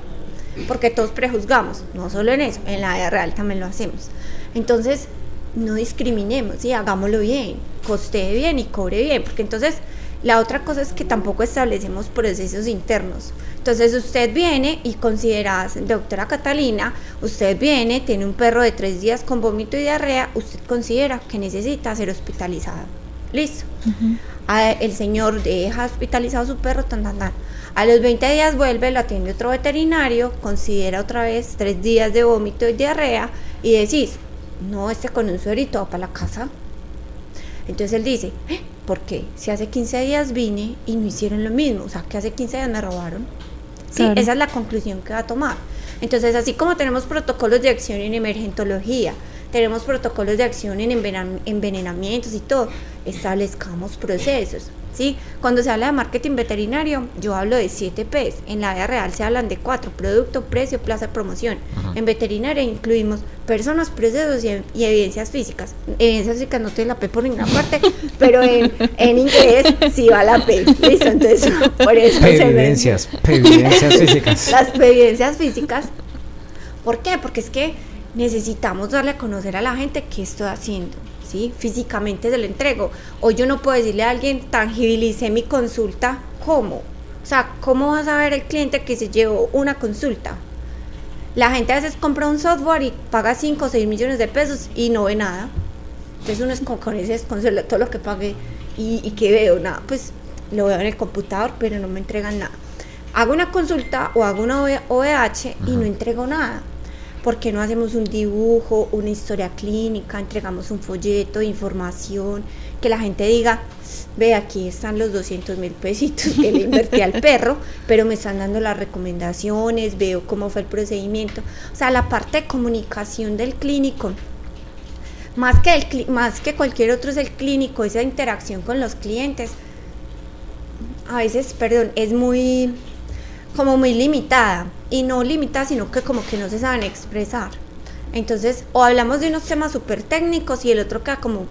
Porque todos prejuzgamos, no solo en eso, en la vida real también lo hacemos. Entonces, no discriminemos y hagámoslo bien, costee bien y cobre bien, porque entonces la otra cosa es que tampoco establecemos procesos internos. Entonces usted viene y considera, doctora Catalina, usted viene, tiene un perro de tres días con vómito y diarrea, usted considera que necesita ser hospitalizado. Listo. el señor deja hospitalizado a su perro, tan, tan, tan. A los 20 días vuelve, lo atiende otro veterinario, considera otra vez tres días de vómito y diarrea y decís, no, este con un suerito para la casa. Entonces él dice, ¿Eh? ¿por qué? Si hace 15 días vine y no hicieron lo mismo, o sea, que hace 15 días me robaron. Sí, esa es la conclusión que va a tomar. Entonces, así como tenemos protocolos de acción en emergentología, tenemos protocolos de acción en envenenamientos y todo, establezcamos procesos. ¿Sí? Cuando se habla de marketing veterinario, yo hablo de 7 P's. En la vida real se hablan de 4, producto, precio, plaza, promoción. En veterinaria incluimos personas, procesos y, evidencias físicas. Evidencias físicas no tiene la P por ninguna parte, pero en, en, inglés sí va la P. ¿Listo? Entonces, por eso evidencias, evidencias físicas. Las evidencias físicas. ¿Por qué? Porque es que necesitamos darle a conocer a la gente qué estoy haciendo. ¿sí? Físicamente se lo entrego. O yo no puedo decirle a alguien, tangibilice mi consulta, ¿cómo? O sea, ¿cómo va a saber el cliente que se llevó una consulta? La gente a veces compra un software y paga 5 o 6 millones de pesos y no ve nada. Entonces uno es con, con ese desconsuelo, todo lo que pague y, y que veo, nada, pues lo veo en el computador, pero no me entregan nada. Hago una consulta o hago una OVH y no entrego nada. ¿Por qué no hacemos un dibujo, una historia clínica, entregamos un folleto de información, que la gente diga, ve, aquí están los 200 mil pesitos que le invertí al perro, pero me están dando las recomendaciones, veo cómo fue el procedimiento. O sea, la parte de comunicación del clínico, más que, el, más que cualquier otro es el clínico, esa interacción con los clientes, a veces, perdón, es muy como muy limitada y no limitada sino que como que no se saben expresar. Entonces o hablamos de unos temas súper técnicos y el otro queda como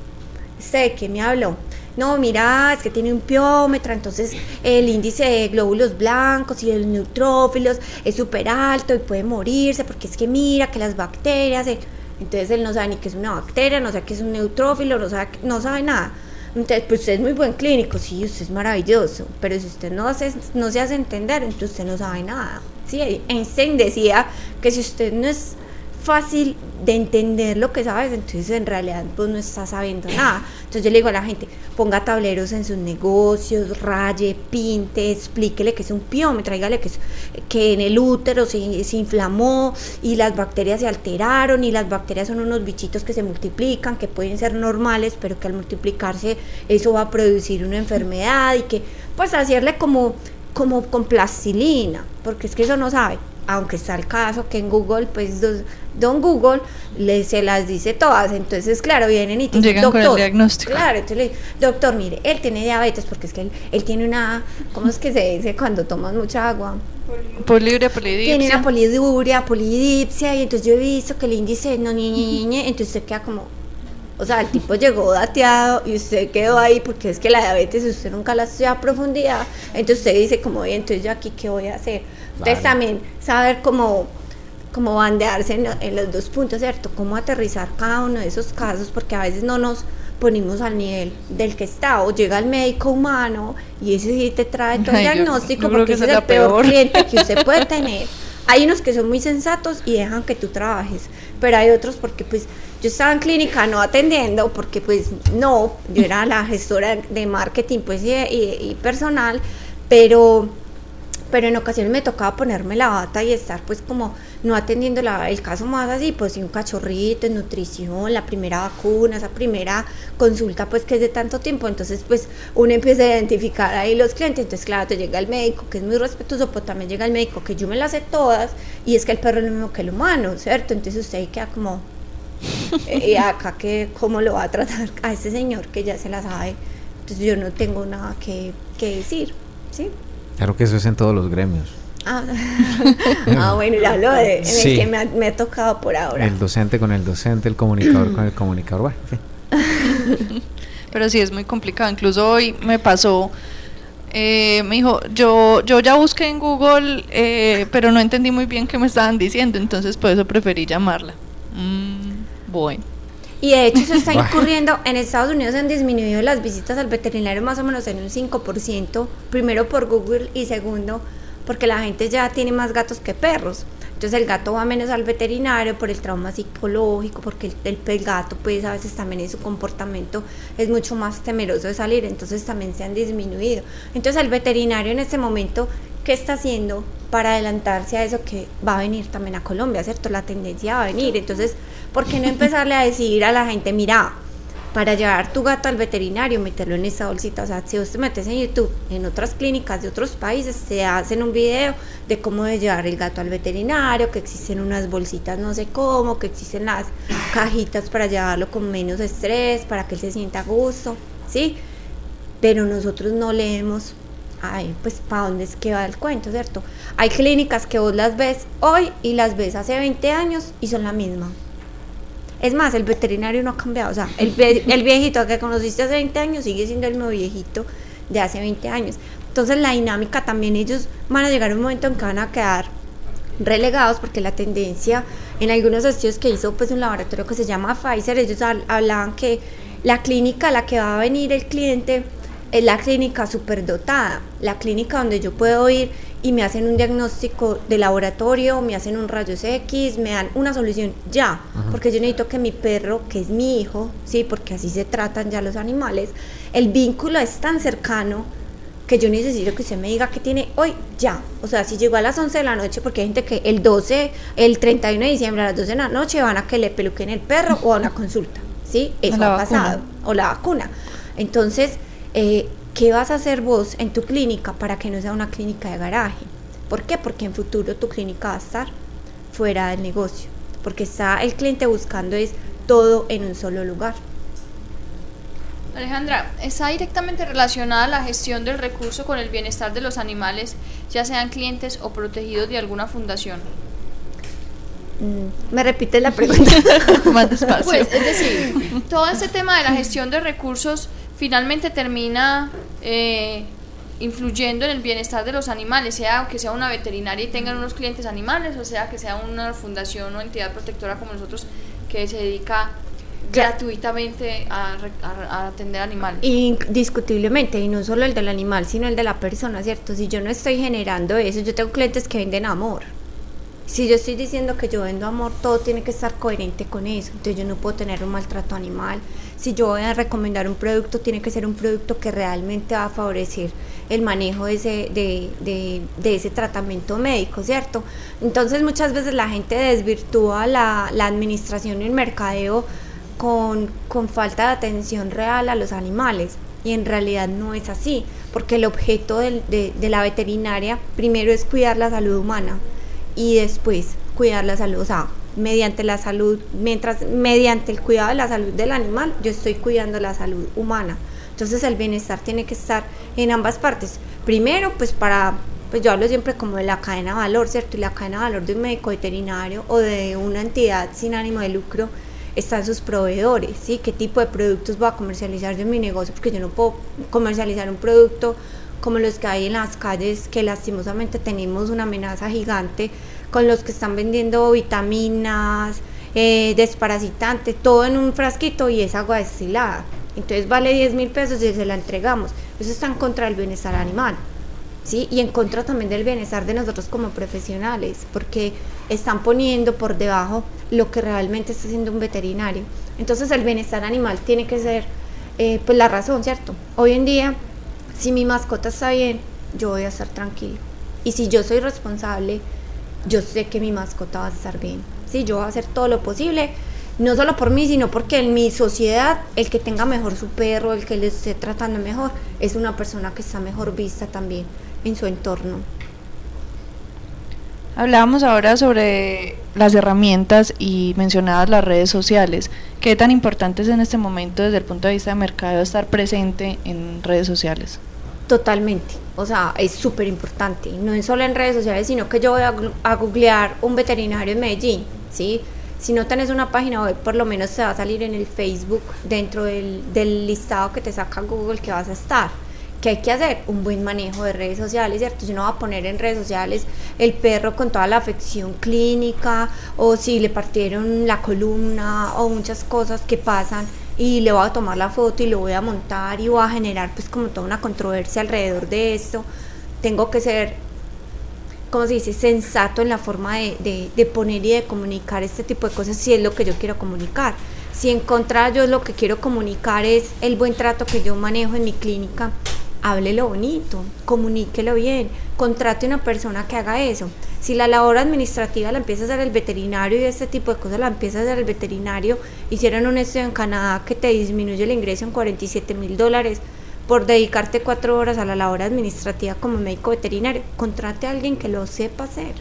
sé de qué me habló no, mira, es que tiene un piómetro, entonces el índice de glóbulos blancos y de los neutrófilos es súper alto y puede morirse porque es que mira que las bacterias, eh, entonces él no sabe ni qué es una bacteria, no sabe qué es un neutrófilo, no sabe, no sabe nada. Entonces, pues usted es muy buen clínico, sí, usted es maravilloso, pero si usted no, hace, no se hace entender, entonces usted no sabe nada. Sí, Einstein decía que si usted no es fácil de entender lo que sabes, entonces en realidad pues no está sabiendo nada. Entonces yo le digo a la gente, ponga tableros en sus negocios, raye, pinte, explíquele que es un piómetro, dígale que, que en el útero se, se, inflamó y las bacterias se alteraron y las bacterias son unos bichitos que se multiplican, que pueden ser normales, pero que al multiplicarse eso va a producir una enfermedad y que pues hacerle como, como con plastilina, porque es que eso no sabe aunque está el caso que en Google, pues don Google le, se las dice todas, entonces claro, vienen y te dicen, doctor, con el diagnóstico. Claro, entonces le doctor, mire, él tiene diabetes porque es que él, él tiene una, ¿cómo es que se dice cuando tomas mucha agua? Poliuria, polidipsia. Tiene una poliuria, polidipsia, y entonces yo he visto que el índice no ni, ni, ni, entonces usted queda como, o sea, el tipo llegó dateado y usted quedó ahí porque es que la diabetes usted nunca la estudia a profundidad. Entonces usted dice como, entonces yo aquí qué voy a hacer. Entonces también saber cómo, cómo bandearse en, los dos puntos, ¿cierto? Cómo aterrizar cada uno de esos casos porque a veces no nos ponemos al nivel del que está o llega el médico humano y ese sí te trae todo el diagnóstico porque ese es el peor cliente que usted puede tener. Hay unos que son muy sensatos y dejan que tú trabajes, pero hay otros porque pues yo estaba en clínica no atendiendo porque pues no, yo era la gestora de marketing pues y, personal, pero pero en ocasiones me tocaba ponerme la bata y estar pues como no atendiendo la, el caso más así, pues si un cachorrito, nutrición, la primera vacuna, esa primera consulta pues que es de tanto tiempo, entonces pues uno empieza a identificar ahí los clientes, entonces claro, te llega el médico que es muy respetuoso, pero también llega el médico que yo me las sé todas y es que el perro es lo mismo que el humano, ¿cierto? Entonces usted ahí queda como, y acá que cómo lo va a tratar a ese señor que ya se la sabe, entonces yo no tengo nada que, que decir, ¿sí? Claro que eso es en todos los gremios. Ah, ah bueno, ya hablo de en el que me ha, tocado por ahora. El docente con el docente, el comunicador con el comunicador, bueno, Pero sí es muy complicado. Incluso hoy me pasó, eh, me dijo, yo, yo ya busqué en Google, eh, pero no entendí muy bien qué me estaban diciendo, entonces por eso preferí llamarla. Mm, bueno. Y de hecho se está incurriendo, en Estados Unidos han disminuido las visitas al veterinario más o menos en un 5%, primero por Google y segundo porque la gente ya tiene más gatos que perros. Entonces el gato va menos al veterinario por el trauma psicológico, porque el, el, gato pues a veces también en su comportamiento es mucho más temeroso de salir, entonces también se han disminuido. Entonces el veterinario en este momento, ¿qué está haciendo para adelantarse a eso que va a venir también a Colombia, ¿cierto? La tendencia va a venir. Entonces, ¿por qué no empezarle a decir a la gente, mira, para llevar tu gato al veterinario, meterlo en esa bolsita. O sea, si vos te metes en YouTube, en otras clínicas de otros países, te hacen un video de cómo llevar el gato al veterinario, que existen unas bolsitas no sé cómo, que existen las cajitas para llevarlo con menos estrés, para que él se sienta a gusto, ¿sí? Pero nosotros no leemos, ay, pues para dónde es que va el cuento, ¿cierto? Hay clínicas que vos las ves hoy y las ves hace 20 años y son la misma. Es más, el veterinario no ha cambiado. O sea, el, el viejito que conociste hace 20 años sigue siendo el mismo viejito de hace 20 años. Entonces la dinámica también ellos van a llegar a un momento en que van a quedar relegados porque la tendencia en algunos estudios que hizo pues un laboratorio que se llama Pfizer, ellos hablaban que la clínica a la que va a venir el cliente es la clínica superdotada, la clínica donde yo puedo ir y me hacen un diagnóstico de laboratorio, me hacen un rayos X, me dan una solución ya, porque yo necesito que mi perro, que es mi hijo, sí, porque así se tratan ya los animales, el vínculo es tan cercano que yo necesito que usted me diga que tiene hoy ya. O sea, si llegó a las 11 de la noche, porque hay gente que el 12, el 31 de diciembre a las 12 de la noche van a que le peluquen el perro o a una consulta, ¿sí? Eso ha pasado. O la vacuna. Entonces, eh, ¿qué vas a hacer vos en tu clínica para que no sea una clínica de garaje? ¿Por qué? Porque en futuro tu clínica va a estar fuera del negocio, porque está el cliente buscando es todo en un solo lugar. Alejandra, ¿está directamente relacionada la gestión del recurso con el bienestar de los animales, ya sean clientes o protegidos de alguna fundación? Mm, ¿Me repite la pregunta? Más despacio. Pues, es decir, todo este tema de la gestión de recursos finalmente termina eh, influyendo en el bienestar de los animales, sea que sea una veterinaria y tengan unos clientes animales, o sea que sea una fundación o entidad protectora como nosotros que se dedica gratuitamente a, a, atender animales. Indiscutiblemente, y no solo el del animal, sino el de la persona, ¿cierto? Si yo no estoy generando eso, yo tengo clientes que venden amor. Si yo estoy diciendo que yo vendo amor, todo tiene que estar coherente con eso. Entonces yo no puedo tener un maltrato animal, si yo voy a recomendar un producto, tiene que ser un producto que realmente va a favorecer el manejo de ese, de, ese tratamiento médico, ¿cierto? Entonces muchas veces la gente desvirtúa la, administración y el mercadeo con, con falta de atención real a los animales y en realidad no es así, porque el objeto de, de, la veterinaria primero es cuidar la salud humana y después cuidar la salud, o sea, mediante la salud, mientras mediante el cuidado de la salud del animal, yo estoy cuidando la salud humana. Entonces el bienestar tiene que estar en ambas partes. Primero, pues para, pues yo hablo siempre como de la cadena de valor, ¿cierto? Y la cadena de valor de un médico veterinario o de una entidad sin ánimo de lucro están sus proveedores, ¿sí? ¿Qué tipo de productos voy a comercializar yo en mi negocio? Porque yo no puedo comercializar un producto como los que hay en las calles, que lastimosamente tenemos una amenaza gigante con los que están vendiendo vitaminas, eh, desparasitantes, todo en un frasquito y es agua destilada. Entonces vale 10 mil pesos y se la entregamos. Eso está en contra del bienestar animal. ¿sí? Y en contra también del bienestar de nosotros como profesionales, porque están poniendo por debajo lo que realmente está haciendo un veterinario. Entonces el bienestar animal tiene que ser eh, pues la razón, ¿cierto? Hoy en día, si mi mascota está bien, yo voy a estar tranquilo Y si yo soy responsable, yo sé que mi mascota va a estar bien. Sí, yo voy a hacer todo lo posible, no solo por mí, sino porque en mi sociedad el que tenga mejor su perro, el que le esté tratando mejor, es una persona que está mejor vista también en su entorno. Hablábamos ahora sobre las herramientas y mencionadas las redes sociales. ¿Qué tan importante es en este momento desde el punto de vista de mercado estar presente en redes sociales? Totalmente, o sea, es súper importante. No es solo en redes sociales, sino que yo voy a, googlear un veterinario en Medellín, ¿sí? Si no tenés una página web, por lo menos te va a salir en el Facebook dentro del, del listado que te saca Google que vas a estar que hay que hacer un buen manejo de redes sociales, ¿cierto? Si no va a poner en redes sociales el perro con toda la afección clínica o si le partieron la columna o muchas cosas que pasan y le voy a tomar la foto y lo voy a montar y voy a generar pues como toda una controversia alrededor de esto. Tengo que ser, como se dice, sensato en la forma de, de poner y de comunicar este tipo de cosas si es lo que yo quiero comunicar. Si en contra yo lo que quiero comunicar es el buen trato que yo manejo en mi clínica, háblelo bonito, comuníquelo bien, contrate una persona que haga eso. Si la labor administrativa la empieza a hacer el veterinario y este tipo de cosas la empieza a hacer el veterinario, hicieron un estudio en Canadá que te disminuye el ingreso en 47 mil dólares por dedicarte cuatro horas a la labor administrativa como médico veterinario. Contrate a alguien que lo sepa hacer.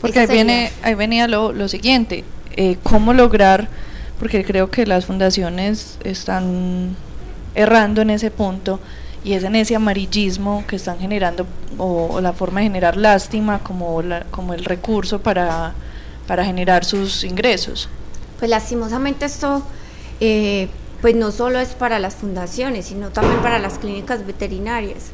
Porque ahí, viene, ahí venía lo, lo siguiente, eh, cómo lograr, porque creo que las fundaciones están errando en ese punto, y es en ese amarillismo que están generando o, la forma de generar lástima como, como el recurso para, para generar sus ingresos. Pues lastimosamente esto eh, pues no solo es para las fundaciones, sino también para las clínicas veterinarias.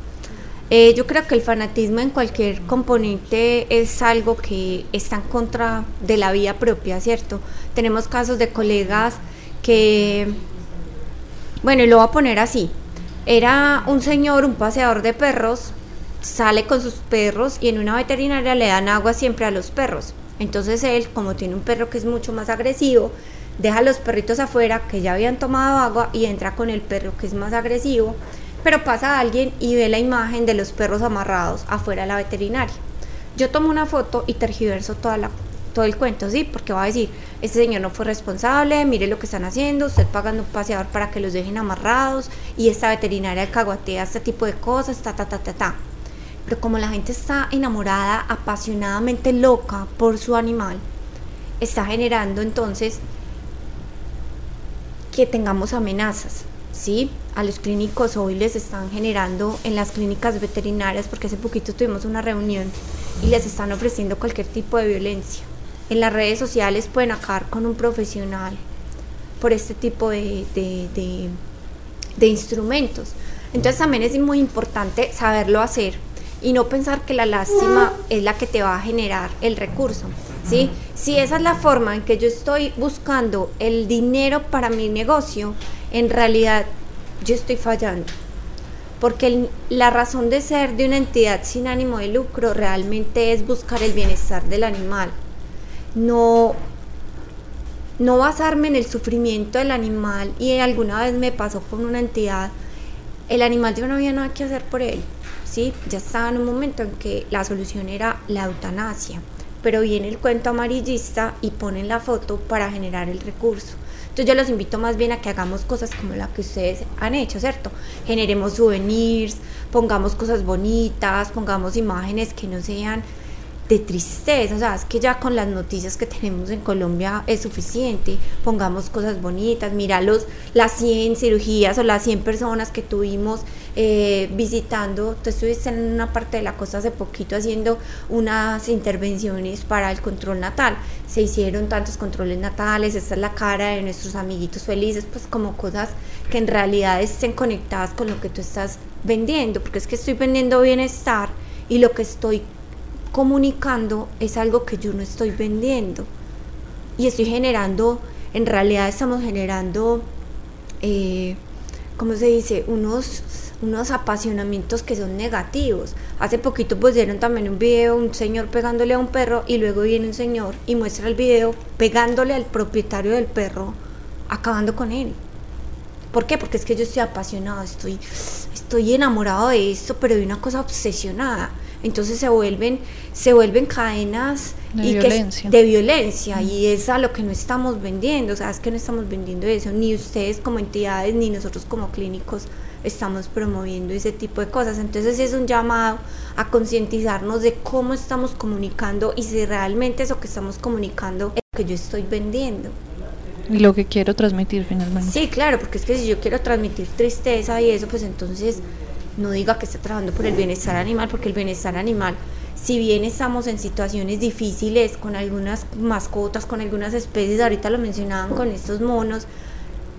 Eh, yo creo que el fanatismo en cualquier componente es algo que está en contra de la vida propia, ¿cierto? Tenemos casos de colegas que, bueno, y lo voy a poner así, era un señor, un paseador de perros, sale con sus perros y en una veterinaria le dan agua siempre a los perros. Entonces él, como tiene un perro que es mucho más agresivo, deja a los perritos afuera que ya habían tomado agua y entra con el perro que es más agresivo, pero pasa alguien y ve la imagen de los perros amarrados afuera de la veterinaria. Yo tomo una foto y tergiverso toda la todo el cuento, ¿sí? Porque va a decir, este señor no fue responsable, mire lo que están haciendo, usted pagando un paseador para que los dejen amarrados y esta veterinaria caguatea este tipo de cosas, ta, ta, ta, ta, ta. Pero como la gente está enamorada, apasionadamente loca por su animal, está generando entonces que tengamos amenazas, ¿sí? A los clínicos hoy les están generando en las clínicas veterinarias, porque hace poquito tuvimos una reunión y les están ofreciendo cualquier tipo de violencia en las redes sociales pueden acabar con un profesional por este tipo de, de, instrumentos. Entonces también es muy importante saberlo hacer y no pensar que la lástima es la que te va a generar el recurso. ¿sí? Si esa es la forma en que yo estoy buscando el dinero para mi negocio, en realidad yo estoy fallando. Porque la razón de ser de una entidad sin ánimo de lucro realmente es buscar el bienestar del animal no, no basarme en el sufrimiento del animal y alguna vez me pasó con una entidad, el animal yo no había nada que hacer por él, ¿sí? ya estaba en un momento en que la solución era la eutanasia, pero viene el cuento amarillista y ponen la foto para generar el recurso. Entonces yo los invito más bien a que hagamos cosas como la que ustedes han hecho, ¿cierto? Generemos souvenirs, pongamos cosas bonitas, pongamos imágenes que no sean de tristeza, o sea, es que ya con las noticias que tenemos en Colombia es suficiente, pongamos cosas bonitas, mira los, las 100 cirugías o las 100 personas que tuvimos eh, visitando, tú estuviste en una parte de la costa hace poquito haciendo unas intervenciones para el control natal, se hicieron tantos controles natales, esta es la cara de nuestros amiguitos felices, pues como cosas que en realidad estén conectadas con lo que tú estás vendiendo, porque es que estoy vendiendo bienestar y lo que estoy comunicando es algo que yo no estoy vendiendo. Y estoy generando, en realidad estamos generando, eh, ¿cómo se dice? Unos, unos apasionamientos que son negativos. Hace poquito pusieron también un video, un señor pegándole a un perro y luego viene un señor y muestra el video pegándole al propietario del perro, acabando con él. ¿Por qué? Porque es que yo estoy apasionado, estoy, estoy enamorado de esto, pero de una cosa obsesionada. Entonces se vuelven, se vuelven cadenas de violencia. de violencia y es a lo que no estamos vendiendo, o sea, es que no estamos vendiendo eso, ni ustedes como entidades, ni nosotros como clínicos estamos promoviendo ese tipo de cosas. Entonces es un llamado a concientizarnos de cómo estamos comunicando y si realmente eso que estamos comunicando es lo que yo estoy vendiendo. Y lo que quiero transmitir finalmente. Sí, claro, porque es que si yo quiero transmitir tristeza y eso, pues entonces no diga que está trabajando por el bienestar animal, porque el bienestar animal, si bien estamos en situaciones difíciles con algunas mascotas, con algunas especies, ahorita lo mencionaban con estos monos,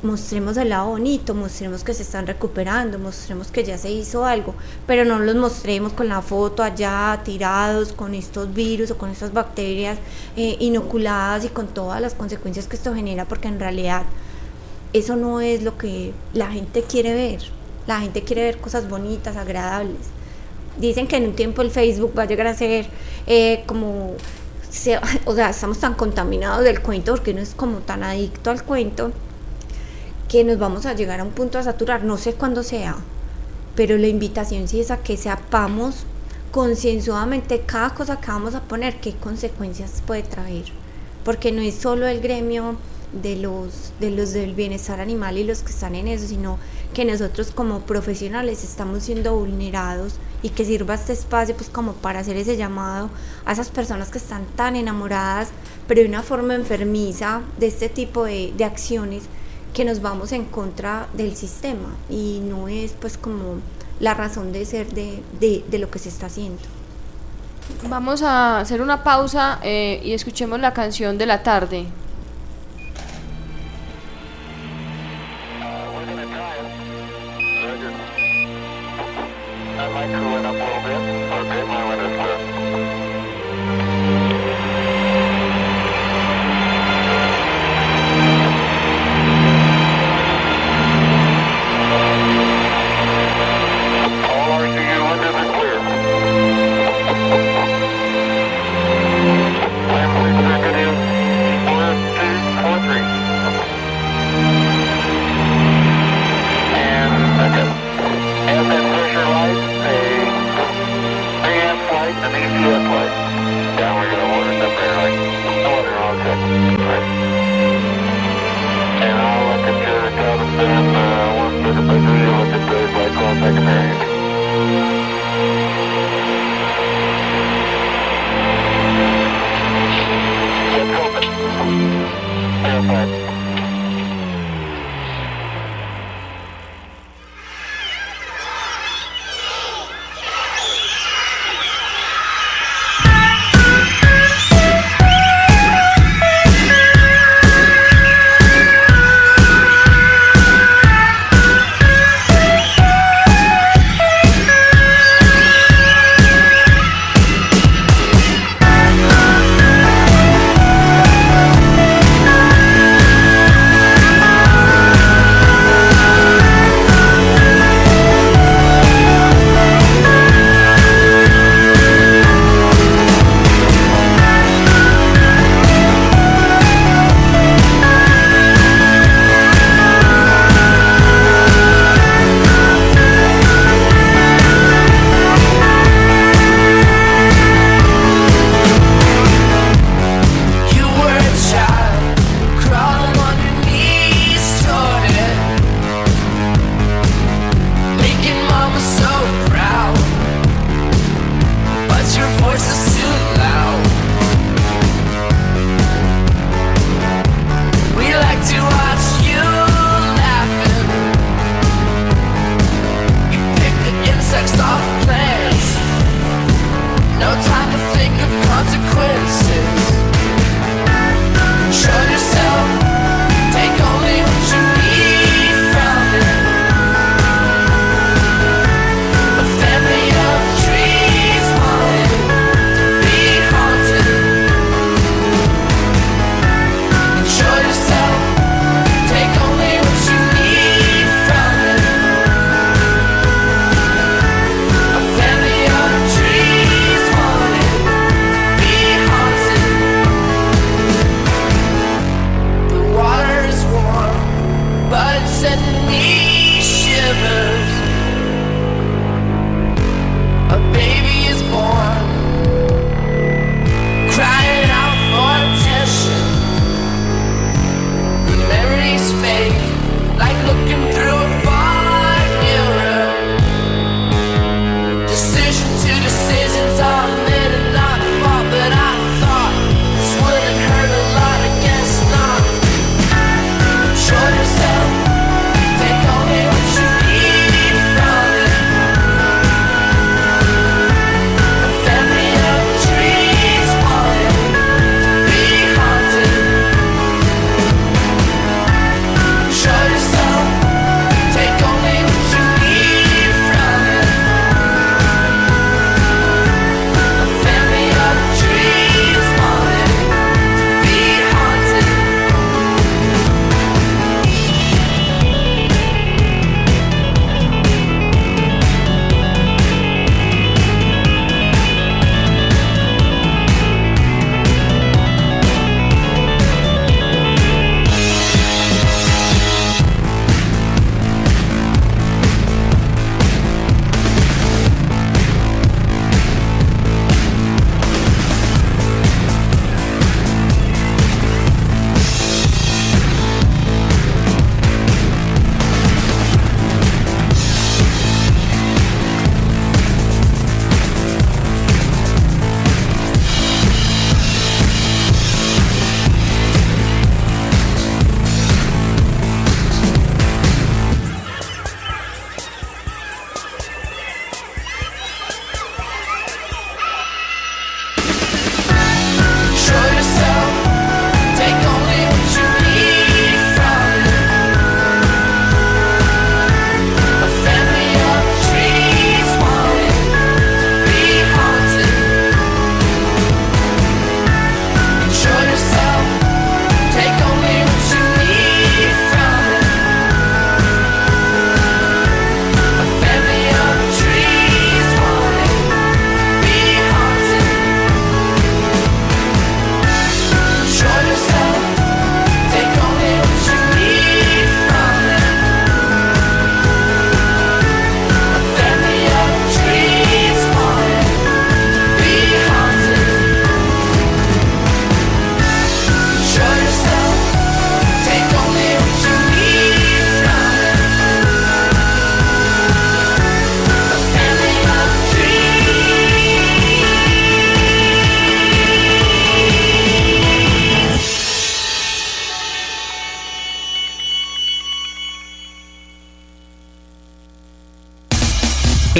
mostremos el lado bonito, mostremos que se están recuperando, mostremos que ya se hizo algo, pero no los mostremos con la foto allá tirados con estos virus o con estas bacterias eh, inoculadas y con todas las consecuencias que esto genera, porque en realidad eso no es lo que la gente quiere ver. La gente quiere ver cosas bonitas, agradables. Dicen que en un tiempo el Facebook va a llegar a ser eh, como, o sea, estamos tan contaminados del cuento porque no es como tan adicto al cuento que nos vamos a llegar a un punto a saturar, no sé cuándo sea, pero la invitación sí es a que sepamos concienzudamente cada cosa que vamos a poner, qué consecuencias puede traer, porque no es solo el gremio de los, de los del bienestar animal y los que están en eso, sino que nosotros como profesionales estamos siendo vulnerados y que sirva este espacio pues como para hacer ese llamado a esas personas que están tan enamoradas, pero de una forma enfermiza de este tipo de, de acciones que nos vamos en contra del sistema y no es pues como la razón de ser de, de, lo que se está haciendo. Vamos a hacer una pausa eh, y escuchemos la canción de la tarde.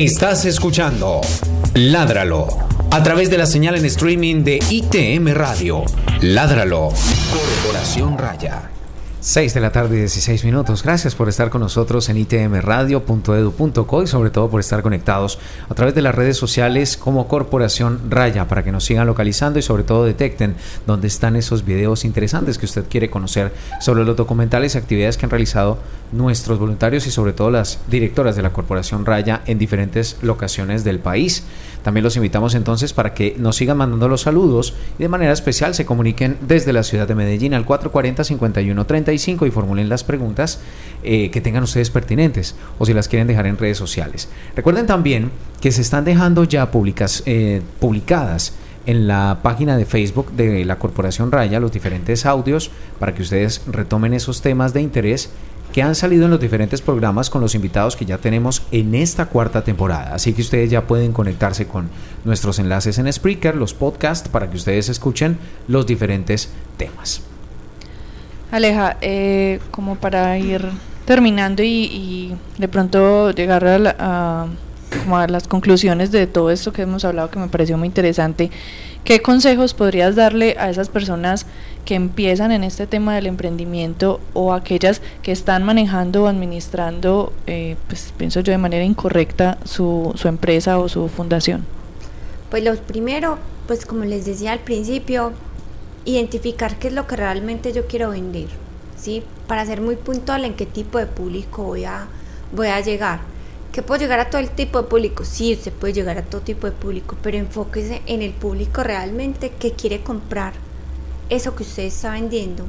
Estás escuchando Ládralo a través de la señal en streaming de ITM Radio. Ládralo. Corporación Raya. 6 de la tarde, 16 minutos. Gracias por estar con nosotros en itmradio.edu.co y sobre todo por estar conectados a través de las redes sociales como Corporación Raya para que nos sigan localizando y sobre todo detecten dónde están esos videos interesantes que usted quiere conocer sobre los documentales y actividades que han realizado nuestros voluntarios y sobre todo las directoras de la Corporación Raya en diferentes locaciones del país. También los invitamos entonces para que nos sigan mandando los saludos y de manera especial se comuniquen desde la ciudad de Medellín al 440-5135 y formulen las preguntas eh, que tengan ustedes pertinentes o si las quieren dejar en redes sociales. Recuerden también que se están dejando ya publicas, eh, publicadas en la página de Facebook de la Corporación Raya los diferentes audios para que ustedes retomen esos temas de interés que han salido en los diferentes programas con los invitados que ya tenemos en esta cuarta temporada. Así que ustedes ya pueden conectarse con nuestros enlaces en Spreaker, los podcasts, para que ustedes escuchen los diferentes temas. Aleja, eh, como para ir terminando y, de pronto llegar a, a las conclusiones de todo esto que hemos hablado que me pareció muy interesante, ¿qué consejos podrías darle a esas personas que empiezan en este tema del emprendimiento o aquellas que están manejando o administrando, eh, pues pienso yo de manera incorrecta, su, su empresa o su fundación? Pues lo primero, pues como les decía al principio, identificar qué es lo que realmente yo quiero vender, ¿sí? Para ser muy puntual en qué tipo de público voy a, voy a llegar. ¿Que puedo llegar a todo el tipo de público? Sí, usted puede llegar a todo tipo de público, pero enfóquese en el público realmente que quiere comprar eso que usted está vendiendo.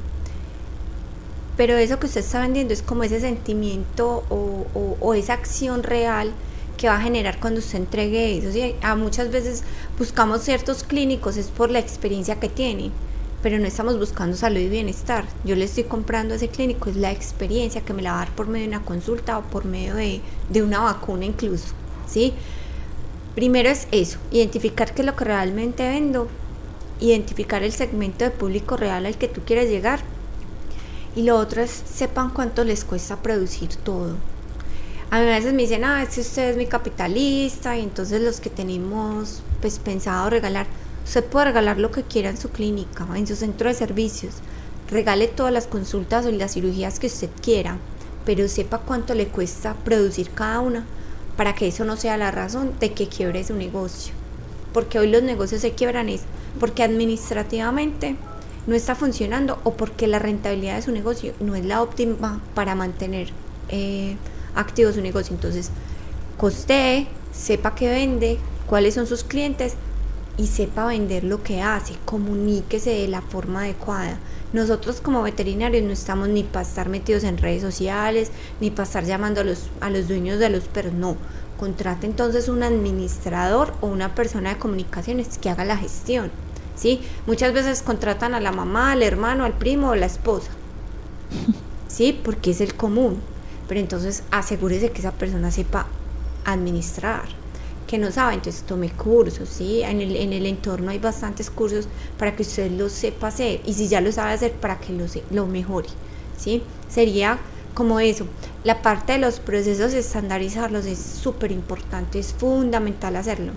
Pero eso que usted está vendiendo es como ese sentimiento o, esa acción real que va a generar cuando usted entregue eso. A muchas veces buscamos ciertos clínicos es por la experiencia que tienen, pero no estamos buscando salud y bienestar. Yo le estoy comprando a ese clínico, es la experiencia que me la va a dar por medio de una consulta o por medio de, de una vacuna incluso. ¿sí? Primero es eso, identificar qué es lo que realmente vendo identificar el segmento de público real al que tú quieres llegar. Y lo otro es sepan cuánto les cuesta producir todo. A veces me dicen, ah, es usted es mi capitalista y entonces los que tenemos pues pensado regalar, usted puede regalar lo que quiera en su clínica, en su centro de servicios. Regale todas las consultas o las cirugías que usted quiera, pero sepa cuánto le cuesta producir cada una para que eso no sea la razón de que quiebre su negocio. Porque hoy los negocios se quiebran es porque administrativamente no está funcionando o porque la rentabilidad de su negocio no es la óptima para mantener eh, activo su negocio. Entonces, costee, sepa qué vende, cuáles son sus clientes y sepa vender lo que hace, comuníquese de la forma adecuada. Nosotros como veterinarios no estamos ni para estar metidos en redes sociales, ni para estar llamando a los, a los dueños de los perros, no. Contrate entonces un administrador o una persona de comunicaciones que haga la gestión. ¿sí? Muchas veces contratan a la mamá, al hermano, al primo o la esposa, ¿sí? Porque es el común. Pero entonces asegúrese que esa persona sepa administrar. Que no sabe, entonces tome cursos, ¿sí? En el, en el entorno hay bastantes cursos para que usted lo sepa hacer. Y si ya lo sabe hacer, para que lo, lo mejore, ¿sí? Sería como eso. La parte de los procesos, estandarizarlos es súper importante, es fundamental hacerlo.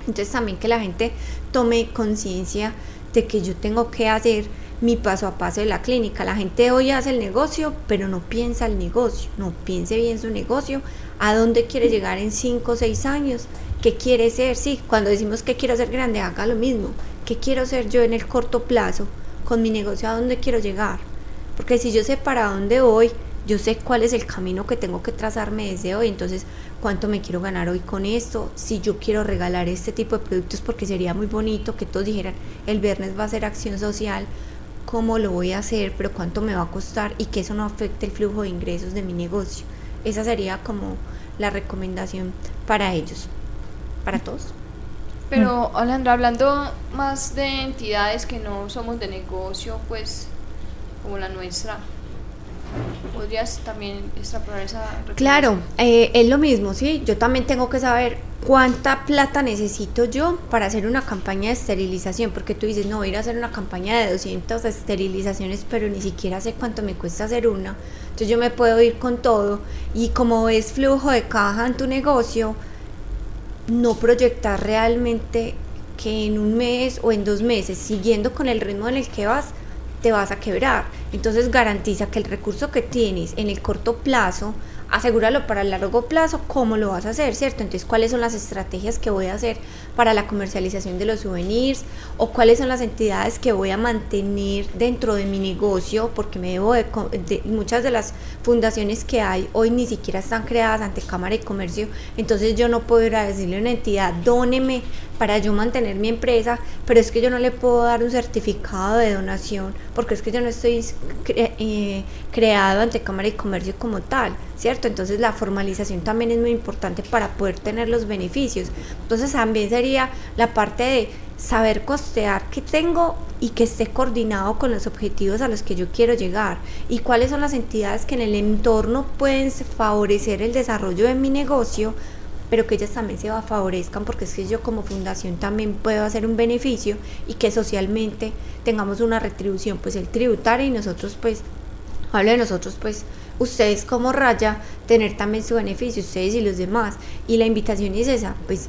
Entonces también que la gente tome conciencia de que yo tengo que hacer mi paso a paso de la clínica. La gente hoy hace el negocio, pero no piensa el negocio, no piense bien su negocio, a dónde quiere llegar en 5 o 6 años, qué quiere ser. Sí, cuando decimos que quiero ser grande, haga lo mismo. ¿Qué quiero ser yo en el corto plazo con mi negocio? ¿A dónde quiero llegar? Porque si yo sé para dónde voy, yo sé cuál es el camino que tengo que trazarme desde hoy. Entonces, cuánto me quiero ganar hoy con esto, si yo quiero regalar este tipo de productos porque sería muy bonito que todos dijeran, el viernes va a ser acción social, cómo lo voy a hacer, pero cuánto me va a costar y que eso no afecte el flujo de ingresos de mi negocio. Esa sería como la recomendación para ellos, para todos. Pero, Alejandra, hablando más de entidades que no somos de negocio, pues como la nuestra, ¿Podrías también extrapolar esa Claro, eh, es lo mismo, ¿sí? Yo también tengo que saber cuánta plata necesito yo para hacer una campaña de esterilización, porque tú dices, no, voy a hacer una campaña de 200 esterilizaciones, pero ni siquiera sé cuánto me cuesta hacer una. Entonces yo me puedo ir con todo y como es flujo de caja en tu negocio, no proyectar realmente que en un mes o en dos meses, siguiendo con el ritmo en el que vas, te vas a quebrar. Entonces garantiza que el recurso que tienes en el corto plazo asegúralo para el largo plazo, cómo lo vas a hacer, ¿cierto? Entonces, ¿cuáles son las estrategias que voy a hacer para la comercialización de los souvenirs? ¿O cuáles son las entidades que voy a mantener dentro de mi negocio? Porque me debo de, muchas de las fundaciones que hay hoy ni siquiera están creadas ante Cámara de Comercio, entonces yo no puedo ir a decirle a una entidad, dóneme para yo mantener mi empresa, pero es que yo no le puedo dar un certificado de donación porque es que yo no estoy eh, creado ante Cámara de Comercio como tal, ¿cierto? Entonces la formalización también es muy importante para poder tener los beneficios. Entonces también sería la parte de saber costear qué tengo y que esté coordinado con los objetivos a los que yo quiero llegar y cuáles son las entidades que en el entorno pueden favorecer el desarrollo de mi negocio pero que ellas también se favorezcan porque es que yo como fundación también puedo hacer un beneficio y que socialmente tengamos una retribución, pues el tributario y nosotros pues, hablo de nosotros pues, ustedes como raya, tener también su beneficio, ustedes y los demás. Y la invitación es esa, pues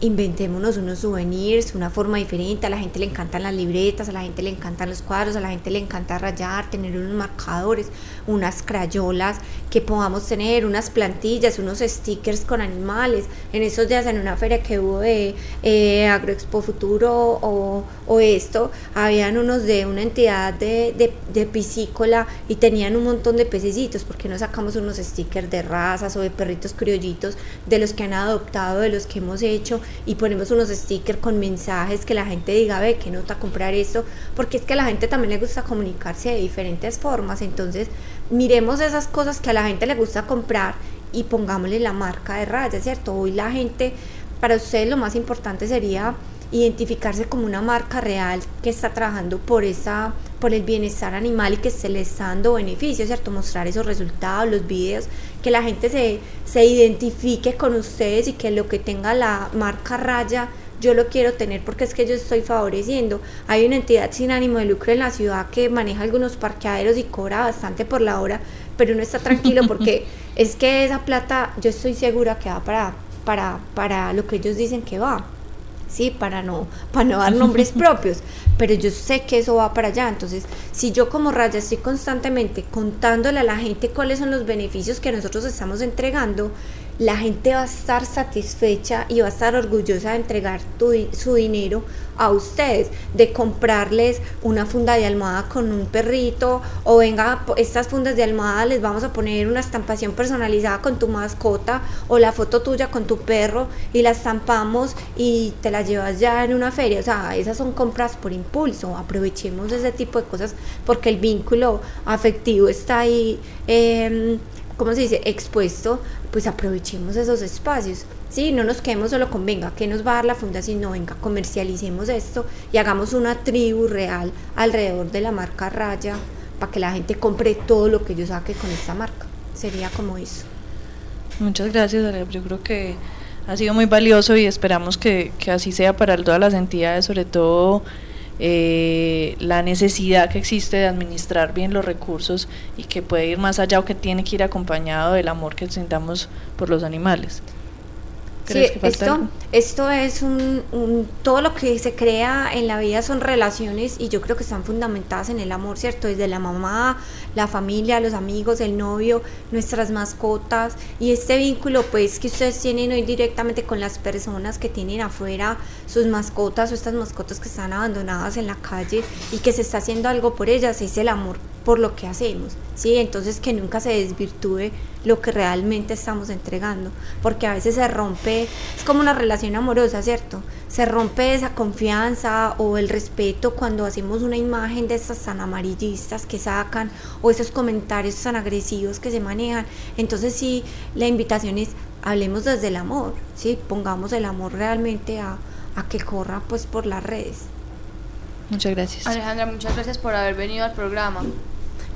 inventémonos unos souvenirs, una forma diferente, a la gente le encantan las libretas, a la gente le encantan los cuadros, a la gente le encanta rayar, tener unos marcadores, unas crayolas, que podamos tener unas plantillas, unos stickers con animales. En esos días en una feria que hubo de eh, Agroexpo Futuro o, esto, habían unos de una entidad de, de, piscícola y tenían un montón de pececitos, porque no sacamos unos stickers de razas o de perritos criollitos, de los que han adoptado, de los que hemos hecho y ponemos unos stickers con mensajes que la gente diga, ve, que nota comprar esto, porque es que a la gente también le gusta comunicarse de diferentes formas, entonces miremos esas cosas que a la gente le gusta comprar y pongámosle la marca de raya, ¿cierto? Hoy la gente, para ustedes lo más importante sería identificarse como una marca real que está trabajando por esa por el bienestar animal y que se le está dando beneficios, ¿cierto? Mostrar esos resultados, los videos, que la gente se, se identifique con ustedes y que lo que tenga la marca raya yo lo quiero tener porque es que yo estoy favoreciendo. Hay una entidad sin ánimo de lucro en la ciudad que maneja algunos parqueaderos y cobra bastante por la hora, pero uno está tranquilo porque es que esa plata yo estoy segura que va para, para, para lo que ellos dicen que va. ¿Sí? Para no, para no dar nombres propios, pero yo sé que eso va para allá. Entonces, si yo como Raya estoy constantemente contándole a la gente cuáles son los beneficios que nosotros estamos entregando, la gente va a estar satisfecha y va a estar orgullosa de entregar su dinero a ustedes, de comprarles una funda de almohada con un perrito o venga, estas fundas de almohada les vamos a poner una estampación personalizada con tu mascota o la foto tuya con tu perro y la estampamos y te la llevas ya en una feria. O sea, esas son compras por impulso. Aprovechemos ese tipo de cosas porque el vínculo afectivo está ahí. Eh, ¿cómo se dice?, expuesto, pues aprovechemos esos espacios. Sí, no nos quedemos solo con, venga, ¿qué nos va a dar la fundación? No, venga, comercialicemos esto y hagamos una tribu real alrededor de la marca Raya para que la gente compre todo lo que yo saque con esta marca. Sería como eso. Muchas gracias, Areb. Yo creo que ha sido muy valioso y esperamos que, que así sea para todas las entidades, sobre todo eh, la necesidad que existe de administrar bien los recursos y que puede ir más allá o que tiene que ir acompañado del amor que sintamos por los animales. Sí, esto, esto es un, todo lo que se crea en la vida son relaciones y yo creo que están fundamentadas en el amor, ¿cierto? Desde la mamá, la familia, los amigos, el novio, nuestras mascotas y este vínculo pues que ustedes tienen hoy directamente con las personas que tienen afuera sus mascotas o estas mascotas que están abandonadas en la calle y que se está haciendo algo por ellas, es el amor por lo que hacemos, ¿sí? Entonces que nunca se desvirtúe lo que realmente estamos entregando, porque a veces se rompe, es como una relación amorosa, ¿cierto? Se rompe esa confianza o el respeto cuando hacemos una imagen de estas tan amarillistas que sacan o esos comentarios tan agresivos que se manejan. Entonces sí, la invitación es hablemos desde el amor, ¿sí? Pongamos el amor realmente a, a que corra pues por las redes. Muchas gracias. Alejandra, muchas gracias por haber venido al programa.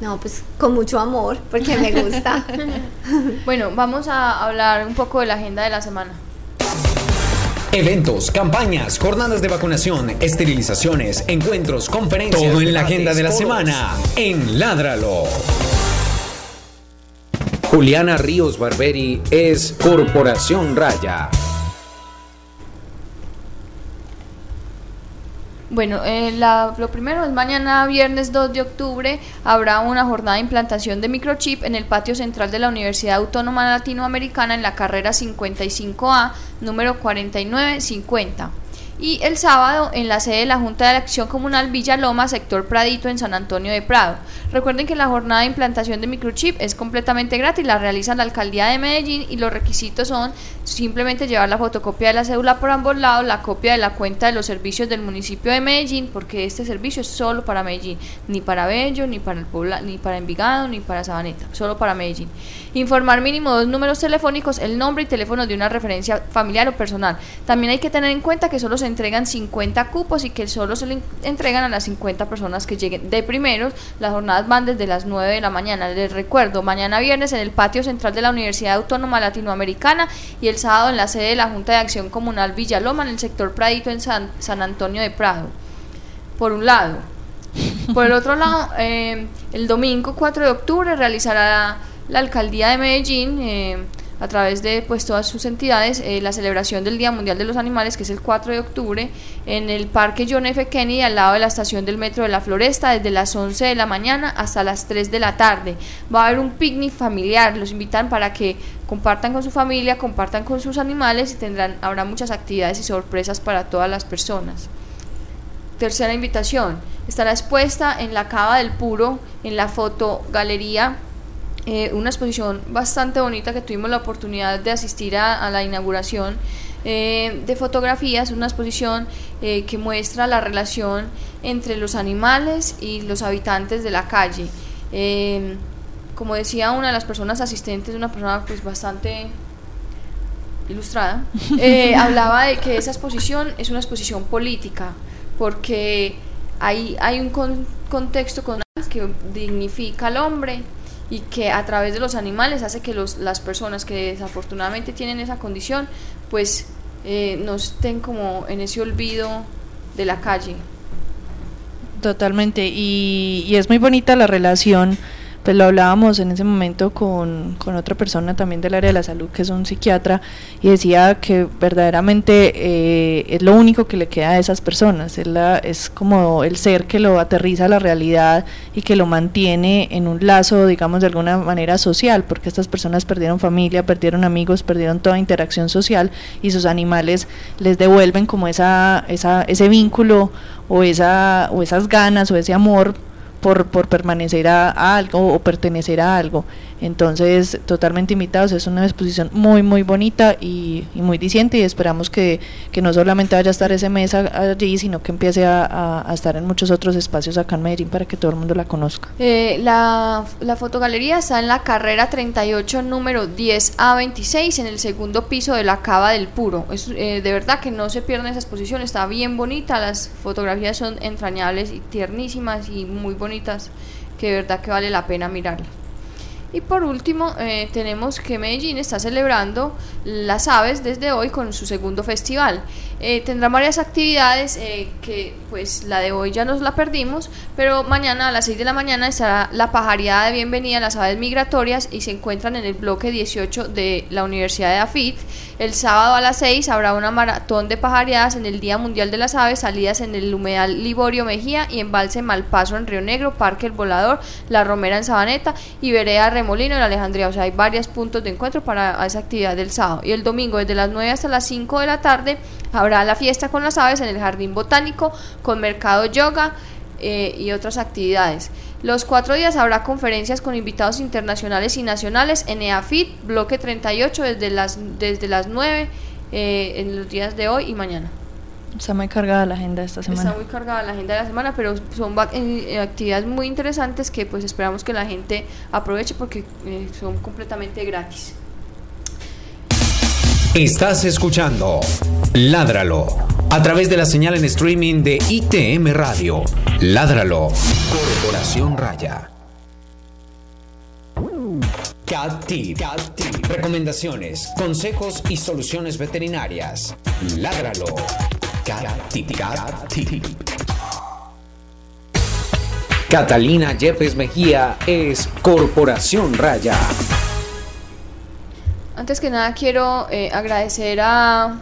No, pues con mucho amor, porque me gusta. bueno, vamos a hablar un poco de la agenda de la semana. Eventos, campañas, jornadas de vacunación, esterilizaciones, encuentros, conferencias. Todo en la agenda de la semana en Ládralo. Juliana Ríos Barberi es Corporación Raya. Bueno, eh, lo primero es mañana viernes 2 de octubre habrá una jornada de implantación de microchip en el patio central de la Universidad Autónoma Latinoamericana en la carrera 55A número 4950 y el sábado en la sede de la Junta de Acción Comunal Villaloma, sector Pradito, en San Antonio de Prado. Recuerden que la jornada de implantación de microchip es completamente gratis, la realiza la Alcaldía de Medellín y los requisitos son simplemente llevar la fotocopia de la cédula por ambos lados, la copia de la cuenta de los servicios del municipio de Medellín, porque este servicio es solo para Medellín, ni para Bello, ni para el Puebla, ni para Envigado, ni para Sabaneta, solo para Medellín. Informar mínimo dos números telefónicos, el nombre y teléfono de una referencia familiar o personal. También hay que tener en cuenta que solo se entregan 50 cupos y que solo se le entregan a las 50 personas que lleguen de primeros. Las jornadas van desde las 9 de la mañana. Les recuerdo, mañana viernes en el patio central de la Universidad Autónoma Latinoamericana y el sábado en la sede de la Junta de Acción Comunal Villaloma en el sector Pradito en San, Antonio de Prado. Por un lado. Por el otro lado, eh, el domingo 4 de octubre realizará la alcaldía de Medellín eh, a través de pues todas sus entidades eh, la celebración del Día Mundial de los Animales que es el 4 de octubre en el Parque John F. Kennedy al lado de la estación del metro de la Floresta desde las 11 de la mañana hasta las 3 de la tarde. Va a haber un picnic familiar, los invitan para que compartan con su familia, compartan con sus animales y tendrán habrá muchas actividades y sorpresas para todas las personas. Tercera invitación, estará expuesta en la Cava del Puro en la fotogalería eh, una exposición bastante bonita que tuvimos la oportunidad de asistir a, la inauguración eh, de fotografías, una exposición eh, que muestra la relación entre los animales y los habitantes de la calle. como decía una de las personas asistentes, una persona pues bastante ilustrada, hablaba de que esa exposición es una exposición política, porque hay, hay un contexto con que dignifica al hombre, y que a través de los animales hace que los, las personas que desafortunadamente tienen esa condición pues eh, no estén como en ese olvido de la calle. Totalmente, y, y es muy bonita la relación pues lo hablábamos en ese momento con, con, otra persona también del área de la salud, que es un psiquiatra, y decía que verdaderamente eh, es lo único que le queda a esas personas, es, la, es como el ser que lo aterriza a la realidad y que lo mantiene en un lazo, digamos, de alguna manera social, porque estas personas perdieron familia, perdieron amigos, perdieron toda interacción social y sus animales les devuelven como esa, esa, ese vínculo o, esa, o esas ganas o ese amor por, por permanecer a, algo o pertenecer a algo. Entonces, totalmente invitados, es una exposición muy, muy bonita y, muy diciente y esperamos que, no solamente vaya a estar ese mes allí, sino que empiece a, estar en muchos otros espacios acá en Medellín para que todo el mundo la conozca. Eh, la, la fotogalería está en la carrera 38, número 10A26, en el segundo piso de la Cava del Puro. Es, eh, de verdad que no se pierda esa exposición, está bien bonita, las fotografías son entrañables y tiernísimas y muy bonitas, que de verdad que vale la pena mirarla. Y por último, eh, tenemos que Medellín está celebrando las aves desde hoy con su segundo festival. Eh, tendrá varias actividades eh, que pues la de hoy ya nos la perdimos, pero mañana a las 6 de la mañana estará la pajareada de bienvenida a las aves migratorias y se encuentran en el bloque 18 de la Universidad de AFIT. El sábado a las 6 habrá una maratón de pajareadas en el Día Mundial de las Aves, salidas en el humedal Liborio Mejía y embalse Malpaso en Río Negro, Parque El Volador, La Romera en Sabaneta y Vereda Remolino en Alejandría. O sea, hay varios puntos de encuentro para esa actividad del sábado. Y el domingo desde las 9 hasta las 5 de la tarde Habrá la fiesta con las aves en el Jardín Botánico, con mercado yoga eh, y otras actividades. Los cuatro días habrá conferencias con invitados internacionales y nacionales en EAFIT, bloque 38, desde las, desde las 9 eh, en los días de hoy y mañana. Está muy cargada la agenda esta semana. Está muy cargada la agenda de la semana, pero son eh, actividades muy interesantes que pues esperamos que la gente aproveche porque son completamente gratis. Estás escuchando Ládralo a través de la señal en streaming de ITM Radio. Ládralo. Corporación Raya. Cat Tip. Recomendaciones, consejos y soluciones veterinarias. Ládralo. Catalina Yepes Mejía es Corporación Raya. Antes que nada quiero eh, agradecer a,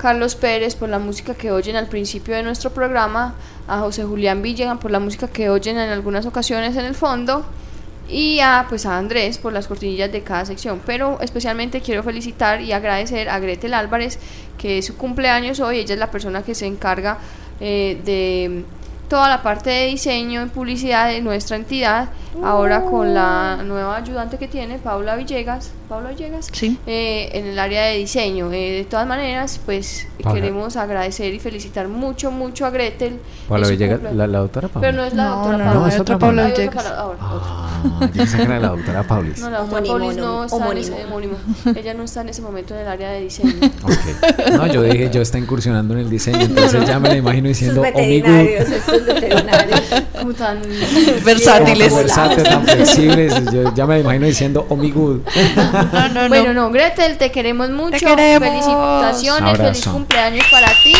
Carlos Pérez por la música que oyen al principio de nuestro programa, a José Julián Villegan por la música que oyen en algunas ocasiones en el fondo y a pues a Andrés por las cortinillas de cada sección. Pero especialmente quiero felicitar y agradecer a Gretel Álvarez que es su cumpleaños hoy. Ella es la persona que se encarga eh, de toda la parte de diseño y publicidad de nuestra entidad, ahora con la nueva ayudante que tiene, Paula Villegas, Paula Villegas, sí. Eh, en el área de diseño. Eh, de todas maneras, pues queremos agradecer y felicitar mucho, mucho a Gretel. Paula Villegas, la, doctora Paula. Pero no es la doctora Paula. No, es otra Paula Villegas. Ah, yo pensé que era la doctora Paulis. No, la doctora Paulis no está en ese, homónimo. Ella no está en ese momento en el área de diseño. Okay. No, yo dije, yo está incursionando en el diseño, entonces ya me la imagino diciendo, mi Como tan versátiles. Versátiles, tan flexibles. Yo ya me imagino diciendo, oh mi good. No, no, bueno, no, Gretel, te queremos mucho. Te queremos. Felicitaciones, feliz cumpleaños para ti.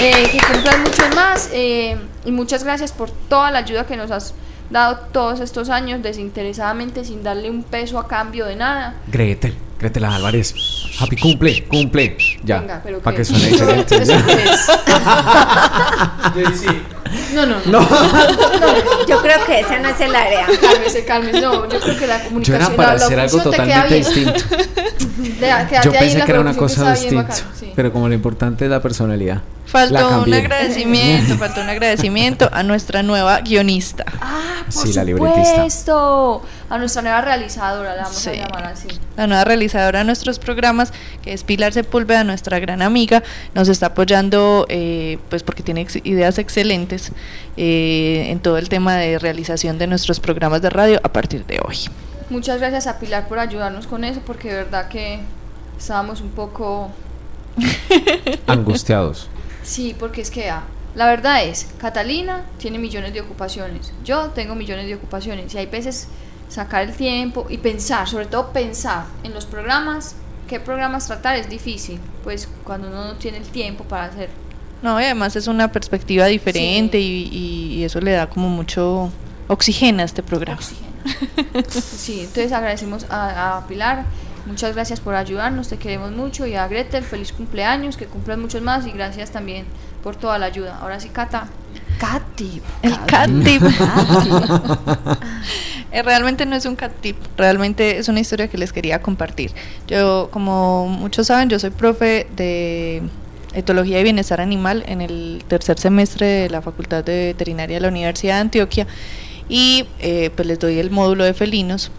Eh, que cumplas mucho más. Eh, y muchas gracias por toda la ayuda que nos has dado todos estos años desinteresadamente sin darle un peso a cambio de nada. Gretel, Gretel Álvarez, happy cumple, cumple, ya, para que suene diferente. No, no, no. Yo creo que esa no es el área. Cálmese, cálmese. No, yo creo que la comunicación. Yo era para hacer algo totalmente distinto. yo pensé que era una cosa distinta, pero como lo importante es la personalidad. Faltó un agradecimiento, faltó un agradecimiento a nuestra nueva guionista. Ah, por sí, supuesto. La a nuestra nueva realizadora, la vamos a llamar así. La nueva realizadora de nuestros programas, que es Pilar Sepúlveda, nuestra gran amiga, nos está apoyando, eh, pues porque tiene ideas excelentes eh, en todo el tema de realización de nuestros programas de radio a partir de hoy. Muchas gracias a Pilar por ayudarnos con eso, porque de verdad que estábamos un poco angustiados. Sí, porque es que ah, la verdad es, Catalina tiene millones de ocupaciones, yo tengo millones de ocupaciones y hay veces sacar el tiempo y pensar, sobre todo pensar en los programas, qué programas tratar es difícil, pues cuando uno no tiene el tiempo para hacer. No, y además es una perspectiva diferente y, eso le da como mucho oxígeno a este programa. sí, entonces agradecemos a Pilar Muchas gracias por ayudarnos, te queremos mucho y a Gretel, feliz cumpleaños, que cumplan muchos más y gracias también por toda la ayuda. Ahora sí, Cata. Catip. El catip. Eh, realmente no es un catip, realmente es una historia que les quería compartir. Yo, como muchos saben, yo soy profe de etología y bienestar animal en el tercer semestre de la Facultad de Veterinaria de la Universidad de Antioquia y eh, pues les doy el módulo de felinos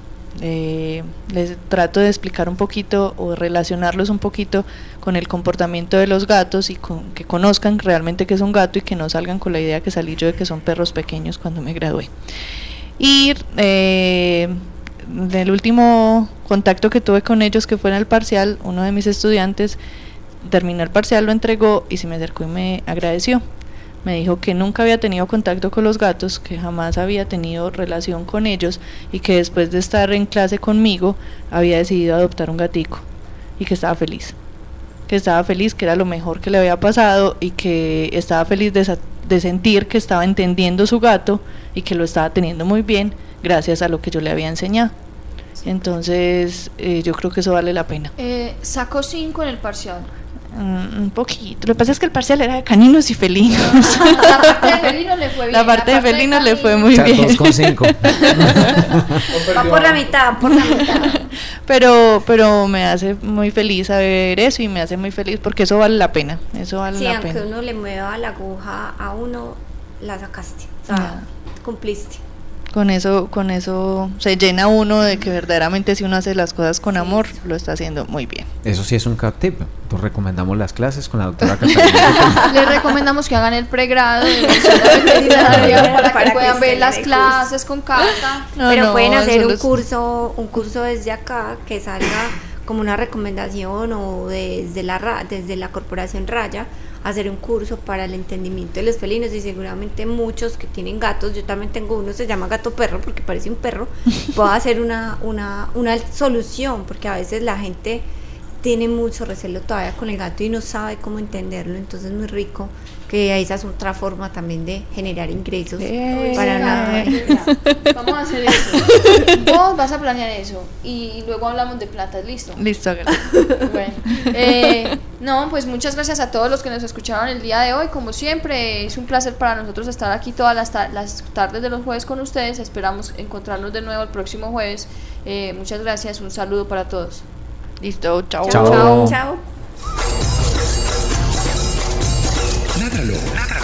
eh, les trato de explicar un poquito o relacionarlos un poquito con el comportamiento de los gatos y con, que conozcan realmente que es un gato y que no salgan con la idea que salí yo de que son perros pequeños cuando me gradué. Y eh, último contacto que tuve con ellos, que fue en el parcial, uno de mis estudiantes terminó el parcial, lo entregó y se me acercó y me agradeció me dijo que nunca había tenido contacto con los gatos, que jamás había tenido relación con ellos y que después de estar en clase conmigo había decidido adoptar un gatico y que estaba feliz. Que estaba feliz, que era lo mejor que le había pasado y que estaba feliz de, sentir que estaba entendiendo su gato y que lo estaba teniendo muy bien gracias a lo que yo le había enseñado. Entonces, eh, yo creo que eso vale la pena. Eh, sacó cinco en el parcial. Mm, un poquito. Lo que pasa es que el parcial era de caninos y felinos. La parte de felinos le fue bien. La parte de felinos le fue muy bien. Dos con cinco. Va por la mitad, por la mitad. Pero, pero me hace muy feliz saber eso y me hace muy feliz porque eso vale la pena. Eso vale sí, la aunque pena. uno le mueva la aguja a uno, la sacaste. O sea, cumpliste con eso, con eso se llena uno de que verdaderamente si uno hace las cosas con amor, lo está haciendo muy bien. Eso sí es un cat tip. Pues recomendamos las clases con la doctora Catalina. Les recomendamos que hagan el pregrado para, que puedan ver las clases con Cata. Pero pueden hacer un curso, un curso desde acá que salga como una recomendación o desde la desde la corporación Raya hacer un curso para el entendimiento de los felinos y seguramente muchos que tienen gatos, yo también tengo uno, se llama gato perro porque parece un perro, puedo hacer una, una, una solución porque a veces la gente tiene mucho recelo todavía con el gato y no sabe cómo entenderlo, entonces es muy rico que esa es otra forma también de generar ingresos para nada. Vamos a hacer eso. Vos vas a planear eso y luego hablamos de plata, ¿listo? Listo, Bueno, eh, no, pues muchas gracias a todos los que nos escucharon el día de hoy. Como siempre, es un placer para nosotros estar aquí todas las, las tardes de los jueves con ustedes. Esperamos encontrarnos de nuevo el próximo jueves. Eh, muchas gracias, un saludo para todos. Listo, chao. Chao. chao.